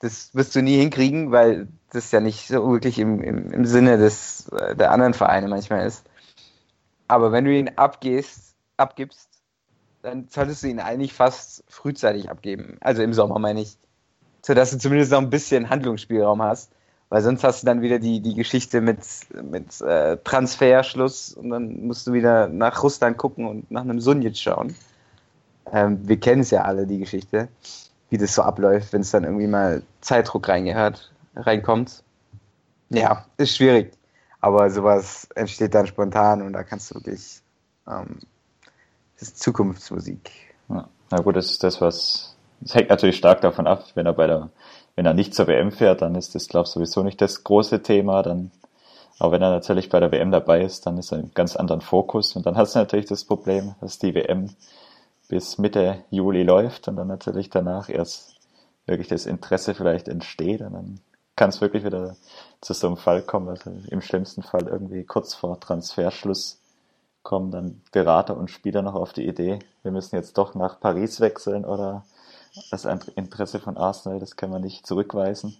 das wirst du nie hinkriegen, weil das ja nicht so wirklich im, im, im Sinne des, äh, der anderen Vereine manchmal ist. Aber wenn du ihn abgehst, abgibst, dann solltest du ihn eigentlich fast frühzeitig abgeben. Also im Sommer meine ich. Sodass du zumindest noch ein bisschen Handlungsspielraum hast. Weil sonst hast du dann wieder die, die Geschichte mit, mit äh, Transferschluss und dann musst du wieder nach Russland gucken und nach einem Sunjic schauen. Ähm, wir kennen es ja alle, die Geschichte, wie das so abläuft, wenn es dann irgendwie mal Zeitdruck reingehört, reinkommt. Ja, ist schwierig. Aber sowas entsteht dann spontan und da kannst du wirklich, ähm, das ist Zukunftsmusik. Ja. Na gut, das ist das, was, das hängt natürlich stark davon ab, wenn er bei der, wenn er nicht zur WM fährt, dann ist das, glaube ich, sowieso nicht das große Thema, dann, aber wenn er natürlich bei der WM dabei ist, dann ist er einen ganz anderen Fokus und dann hast du natürlich das Problem, dass die WM bis Mitte Juli läuft und dann natürlich danach erst wirklich das Interesse vielleicht entsteht und dann kann es wirklich wieder zu so einem Fall kommen, also im schlimmsten Fall irgendwie kurz vor Transferschluss kommen dann Berater und Spieler noch auf die Idee, wir müssen jetzt doch nach Paris wechseln oder das Interesse von Arsenal, das kann man nicht zurückweisen.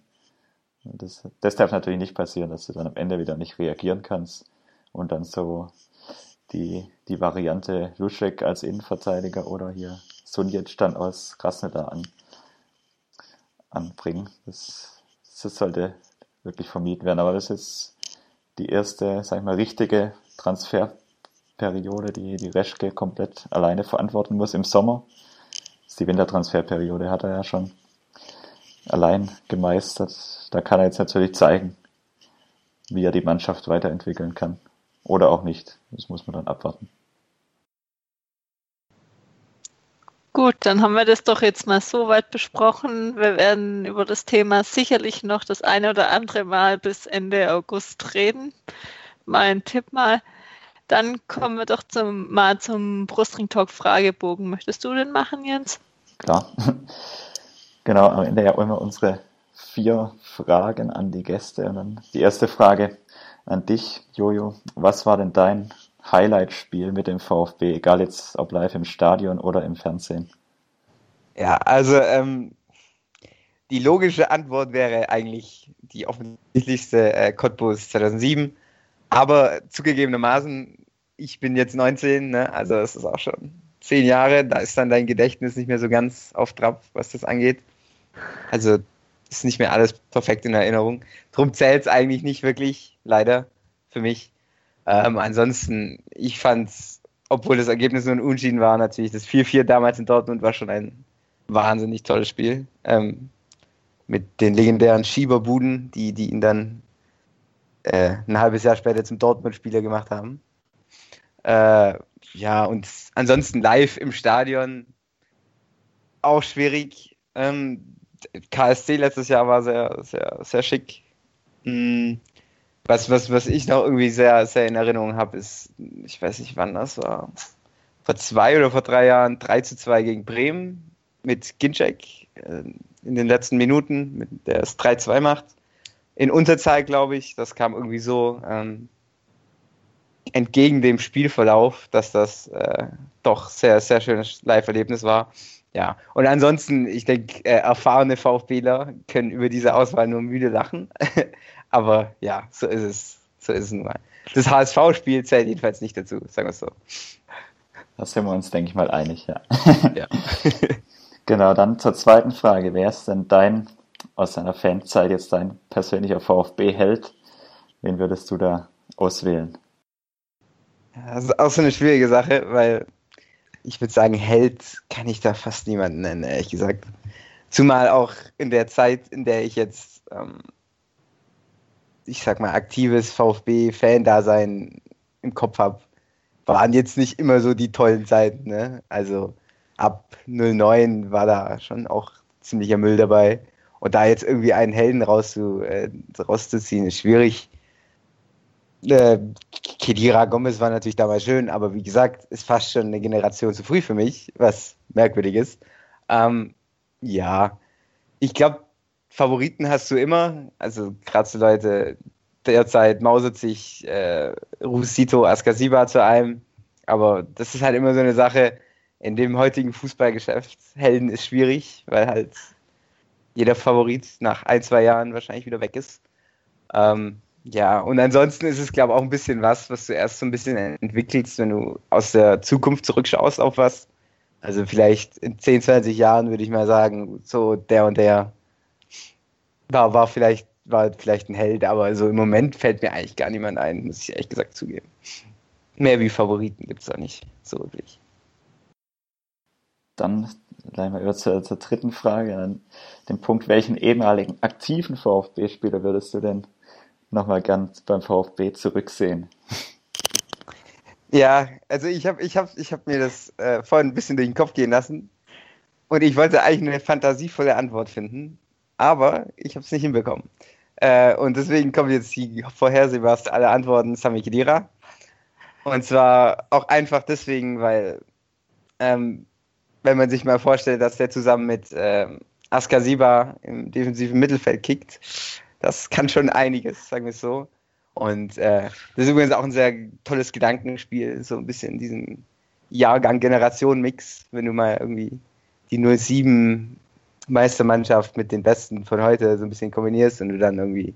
Das, das darf natürlich nicht passieren, dass du dann am Ende wieder nicht reagieren kannst und dann so die, die Variante Luschek als Innenverteidiger oder hier Sunjic dann aus Krasnodar an, anbringen. Das, das sollte wirklich vermieden werden. Aber das ist die erste, sag ich mal, richtige Transferperiode, die die Reschke komplett alleine verantworten muss im Sommer. Die Wintertransferperiode hat er ja schon allein gemeistert. Da kann er jetzt natürlich zeigen, wie er die Mannschaft weiterentwickeln kann. Oder auch nicht. Das muss man dann abwarten. Gut, dann haben wir das doch jetzt mal so weit besprochen. Wir werden über das Thema sicherlich noch das eine oder andere Mal bis Ende August reden. Mein Tipp mal. Dann kommen wir doch zum, mal zum Brustring Talk Fragebogen. Möchtest du den machen, Jens? Klar. genau, am Ende ja immer unsere vier Fragen an die Gäste. Und dann die erste Frage an dich, Jojo. Was war denn dein Highlight-Spiel mit dem VfB, egal jetzt ob live im Stadion oder im Fernsehen? Ja, also ähm, die logische Antwort wäre eigentlich die offensichtlichste äh, Cottbus 2007. Aber zugegebenermaßen, ich bin jetzt 19, ne? also es ist auch schon zehn Jahre, da ist dann dein Gedächtnis nicht mehr so ganz auf Trab, was das angeht. Also ist nicht mehr alles perfekt in Erinnerung. Drum zählt es eigentlich nicht wirklich, leider, für mich. Ähm, ansonsten, ich fand obwohl das Ergebnis nur ein Unschieden war, natürlich das 4-4 damals in Dortmund war schon ein wahnsinnig tolles Spiel. Ähm, mit den legendären Schieberbuden, die, die ihn dann äh, ein halbes Jahr später zum Dortmund-Spieler gemacht haben. Äh, ja, und ansonsten live im Stadion auch schwierig. Ähm, KSC letztes Jahr war sehr, sehr, sehr schick. Mhm. Was, was, was ich noch irgendwie sehr, sehr in Erinnerung habe, ist, ich weiß nicht wann das war, vor zwei oder vor drei Jahren 3 zu 2 gegen Bremen mit Ginczek äh, in den letzten Minuten, mit, der es 3-2 macht. In Unterzahl, glaube ich, das kam irgendwie so ähm, entgegen dem Spielverlauf, dass das äh, doch sehr, sehr schönes Live-Erlebnis war. Ja, und ansonsten, ich denke, äh, erfahrene VfBler können über diese Auswahl nur müde lachen. Aber ja, so ist es. So ist es nun mal. Das HSV-Spiel zählt jedenfalls nicht dazu, sagen wir es so. Da sind wir uns, denke ich mal, einig, ja. ja. genau, dann zur zweiten Frage. Wer ist denn dein, aus deiner Fanzeit jetzt dein persönlicher VfB-Held? Wen würdest du da auswählen? das ist auch so eine schwierige Sache, weil ich würde sagen, Held kann ich da fast niemanden nennen, ehrlich gesagt. Zumal auch in der Zeit, in der ich jetzt, ähm, ich sag mal, aktives VfB-Fan-Dasein im Kopf habe, waren jetzt nicht immer so die tollen Zeiten. Ne? Also ab 09 war da schon auch ziemlicher Müll dabei. Und da jetzt irgendwie einen Helden rauszu, äh, rauszuziehen, ist schwierig. Äh, Kedira Gomez war natürlich damals schön, aber wie gesagt, ist fast schon eine Generation zu früh für mich, was merkwürdig ist. Ähm, ja, ich glaube, Favoriten hast du immer. Also gerade so Leute derzeit mauset sich äh, Rusito Askasiba zu einem. Aber das ist halt immer so eine Sache, in dem heutigen Fußballgeschäft. Helden ist schwierig, weil halt jeder Favorit nach ein, zwei Jahren wahrscheinlich wieder weg ist. Ähm, ja, und ansonsten ist es, glaube ich, auch ein bisschen was, was du erst so ein bisschen entwickelst, wenn du aus der Zukunft zurückschaust auf was. Also vielleicht in 10, 20 Jahren würde ich mal sagen, so der und der war, war vielleicht war vielleicht ein Held, aber so im Moment fällt mir eigentlich gar niemand ein, muss ich ehrlich gesagt zugeben. Mehr wie Favoriten gibt es da nicht, so wirklich. Dann gleich mal über zur, zur dritten Frage, an den Punkt, welchen ehemaligen aktiven VfB-Spieler würdest du denn nochmal gern beim VfB zurücksehen? Ja, also ich habe ich hab, ich hab mir das äh, vorhin ein bisschen durch den Kopf gehen lassen und ich wollte eigentlich eine fantasievolle Antwort finden, aber ich habe es nicht hinbekommen. Äh, und deswegen kommen jetzt die vorhersehbarste alle Antworten Sami Khedira. Und zwar auch einfach deswegen, weil ähm, wenn man sich mal vorstellt, dass der zusammen mit ähm, Askasiba im defensiven Mittelfeld kickt, das kann schon einiges, sagen wir es so. Und äh, das ist übrigens auch ein sehr tolles Gedankenspiel, so ein bisschen diesen Jahrgang-Generation-Mix, wenn du mal irgendwie die 07 Meistermannschaft mit den Besten von heute so ein bisschen kombinierst und du dann irgendwie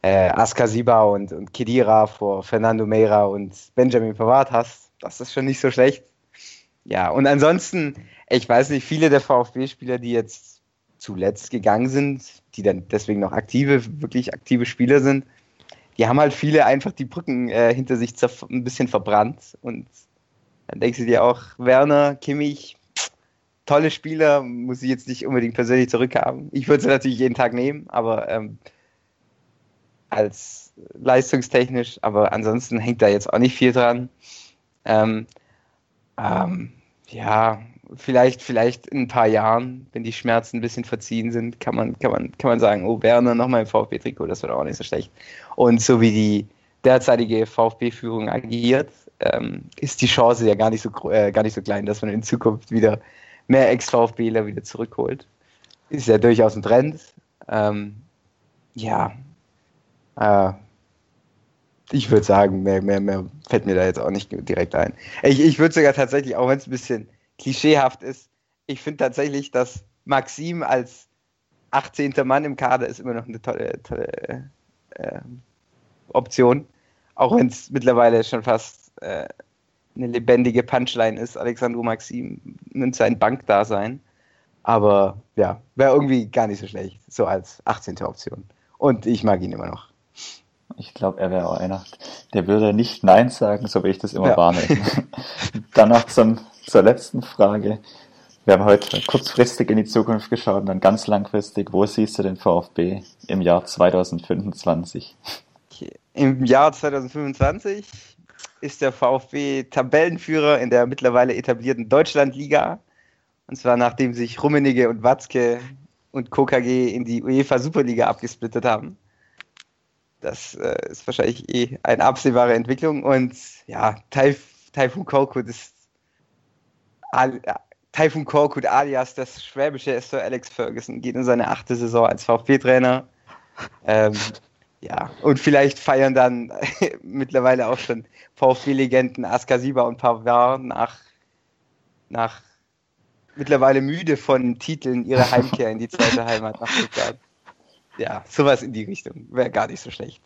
äh, Askasiba und, und Kedira vor Fernando Meira und Benjamin Pavard hast, das ist schon nicht so schlecht. Ja, und ansonsten, ich weiß nicht, viele der VfB-Spieler, die jetzt zuletzt gegangen sind, die dann deswegen noch aktive, wirklich aktive Spieler sind, die haben halt viele einfach die Brücken äh, hinter sich ein bisschen verbrannt. Und dann denkst du dir auch, Werner, Kimmich, tolle Spieler, muss ich jetzt nicht unbedingt persönlich zurückhaben. Ich würde sie natürlich jeden Tag nehmen, aber ähm, als leistungstechnisch, aber ansonsten hängt da jetzt auch nicht viel dran. Ähm, ähm, ja, vielleicht, vielleicht in ein paar Jahren, wenn die Schmerzen ein bisschen verziehen sind, kann man, kann man, kann man sagen, oh, Werner nochmal im VfB-Trikot, das wird auch nicht so schlecht. Und so wie die derzeitige VfB-Führung agiert, ähm, ist die Chance ja gar nicht so, äh, gar nicht so klein, dass man in Zukunft wieder mehr Ex-VfBler wieder zurückholt. Ist ja durchaus ein Trend. Ähm, ja, äh, ich würde sagen, mehr, mehr, mehr fällt mir da jetzt auch nicht direkt ein. Ich, ich würde sogar tatsächlich, auch wenn es ein bisschen klischeehaft ist, ich finde tatsächlich, dass Maxim als 18. Mann im Kader ist immer noch eine tolle, tolle äh, Option. Auch wenn es mittlerweile schon fast äh, eine lebendige Punchline ist, Alexandro Maxim nimmt sein Bankdasein. Aber ja, wäre irgendwie gar nicht so schlecht, so als 18. Option. Und ich mag ihn immer noch. Ich glaube, er wäre auch einer, der würde nicht Nein sagen, so wie ich das immer ja. wahrnehme. dann noch zum, zur letzten Frage. Wir haben heute kurzfristig in die Zukunft geschaut und dann ganz langfristig. Wo siehst du den VfB im Jahr 2025? Okay. Im Jahr 2025 ist der VfB Tabellenführer in der mittlerweile etablierten Deutschlandliga. Und zwar nachdem sich Rummenigge und Watzke und KKG in die UEFA Superliga abgesplittet haben. Das äh, ist wahrscheinlich eh eine absehbare Entwicklung. Und ja, Taif Taifun Korkut ist Al Taifun Korkut alias das schwäbische Sir Alex Ferguson geht in seine achte Saison als VfB-Trainer. Ähm, ja, und vielleicht feiern dann mittlerweile auch schon VfB-Legenden Askasiba und Pavard nach, nach mittlerweile müde von Titeln ihre Heimkehr in die zweite Heimat nach Stuttgart. Ja, sowas in die Richtung. Wäre gar nicht so schlecht.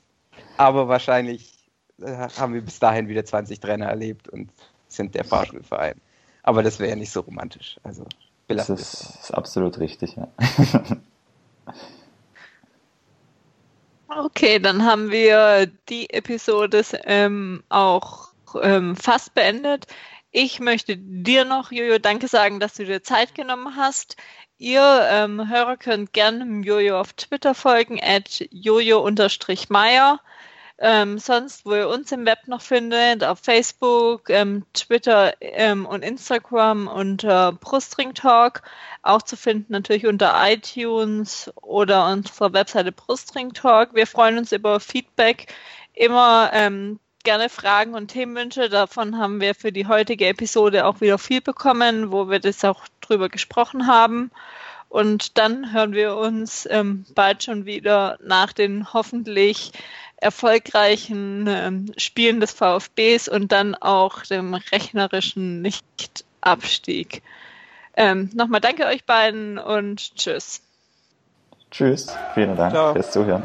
Aber wahrscheinlich äh, haben wir bis dahin wieder 20 Trainer erlebt und sind der Fahrschulverein. Aber das wäre ja nicht so romantisch. Also, das ist, ist absolut richtig, ja. Okay, dann haben wir die Episode ähm, auch ähm, fast beendet. Ich möchte dir noch, Jojo, danke sagen, dass du dir Zeit genommen hast. Ihr ähm, Hörer könnt gerne Jojo auf Twitter folgen, at jojo-meier. Ähm, sonst, wo ihr uns im Web noch findet, auf Facebook, ähm, Twitter ähm, und Instagram unter Brustring Talk. Auch zu finden natürlich unter iTunes oder unserer Webseite Brustring Talk. Wir freuen uns über Feedback. Immer ähm, gerne Fragen und Themenwünsche. Davon haben wir für die heutige Episode auch wieder viel bekommen, wo wir das auch drüber gesprochen haben. Und dann hören wir uns ähm, bald schon wieder nach den hoffentlich erfolgreichen ähm, Spielen des VfBs und dann auch dem rechnerischen Nichtabstieg. Ähm, Nochmal danke euch beiden und tschüss. Tschüss, vielen Dank Ciao. fürs Zuhören.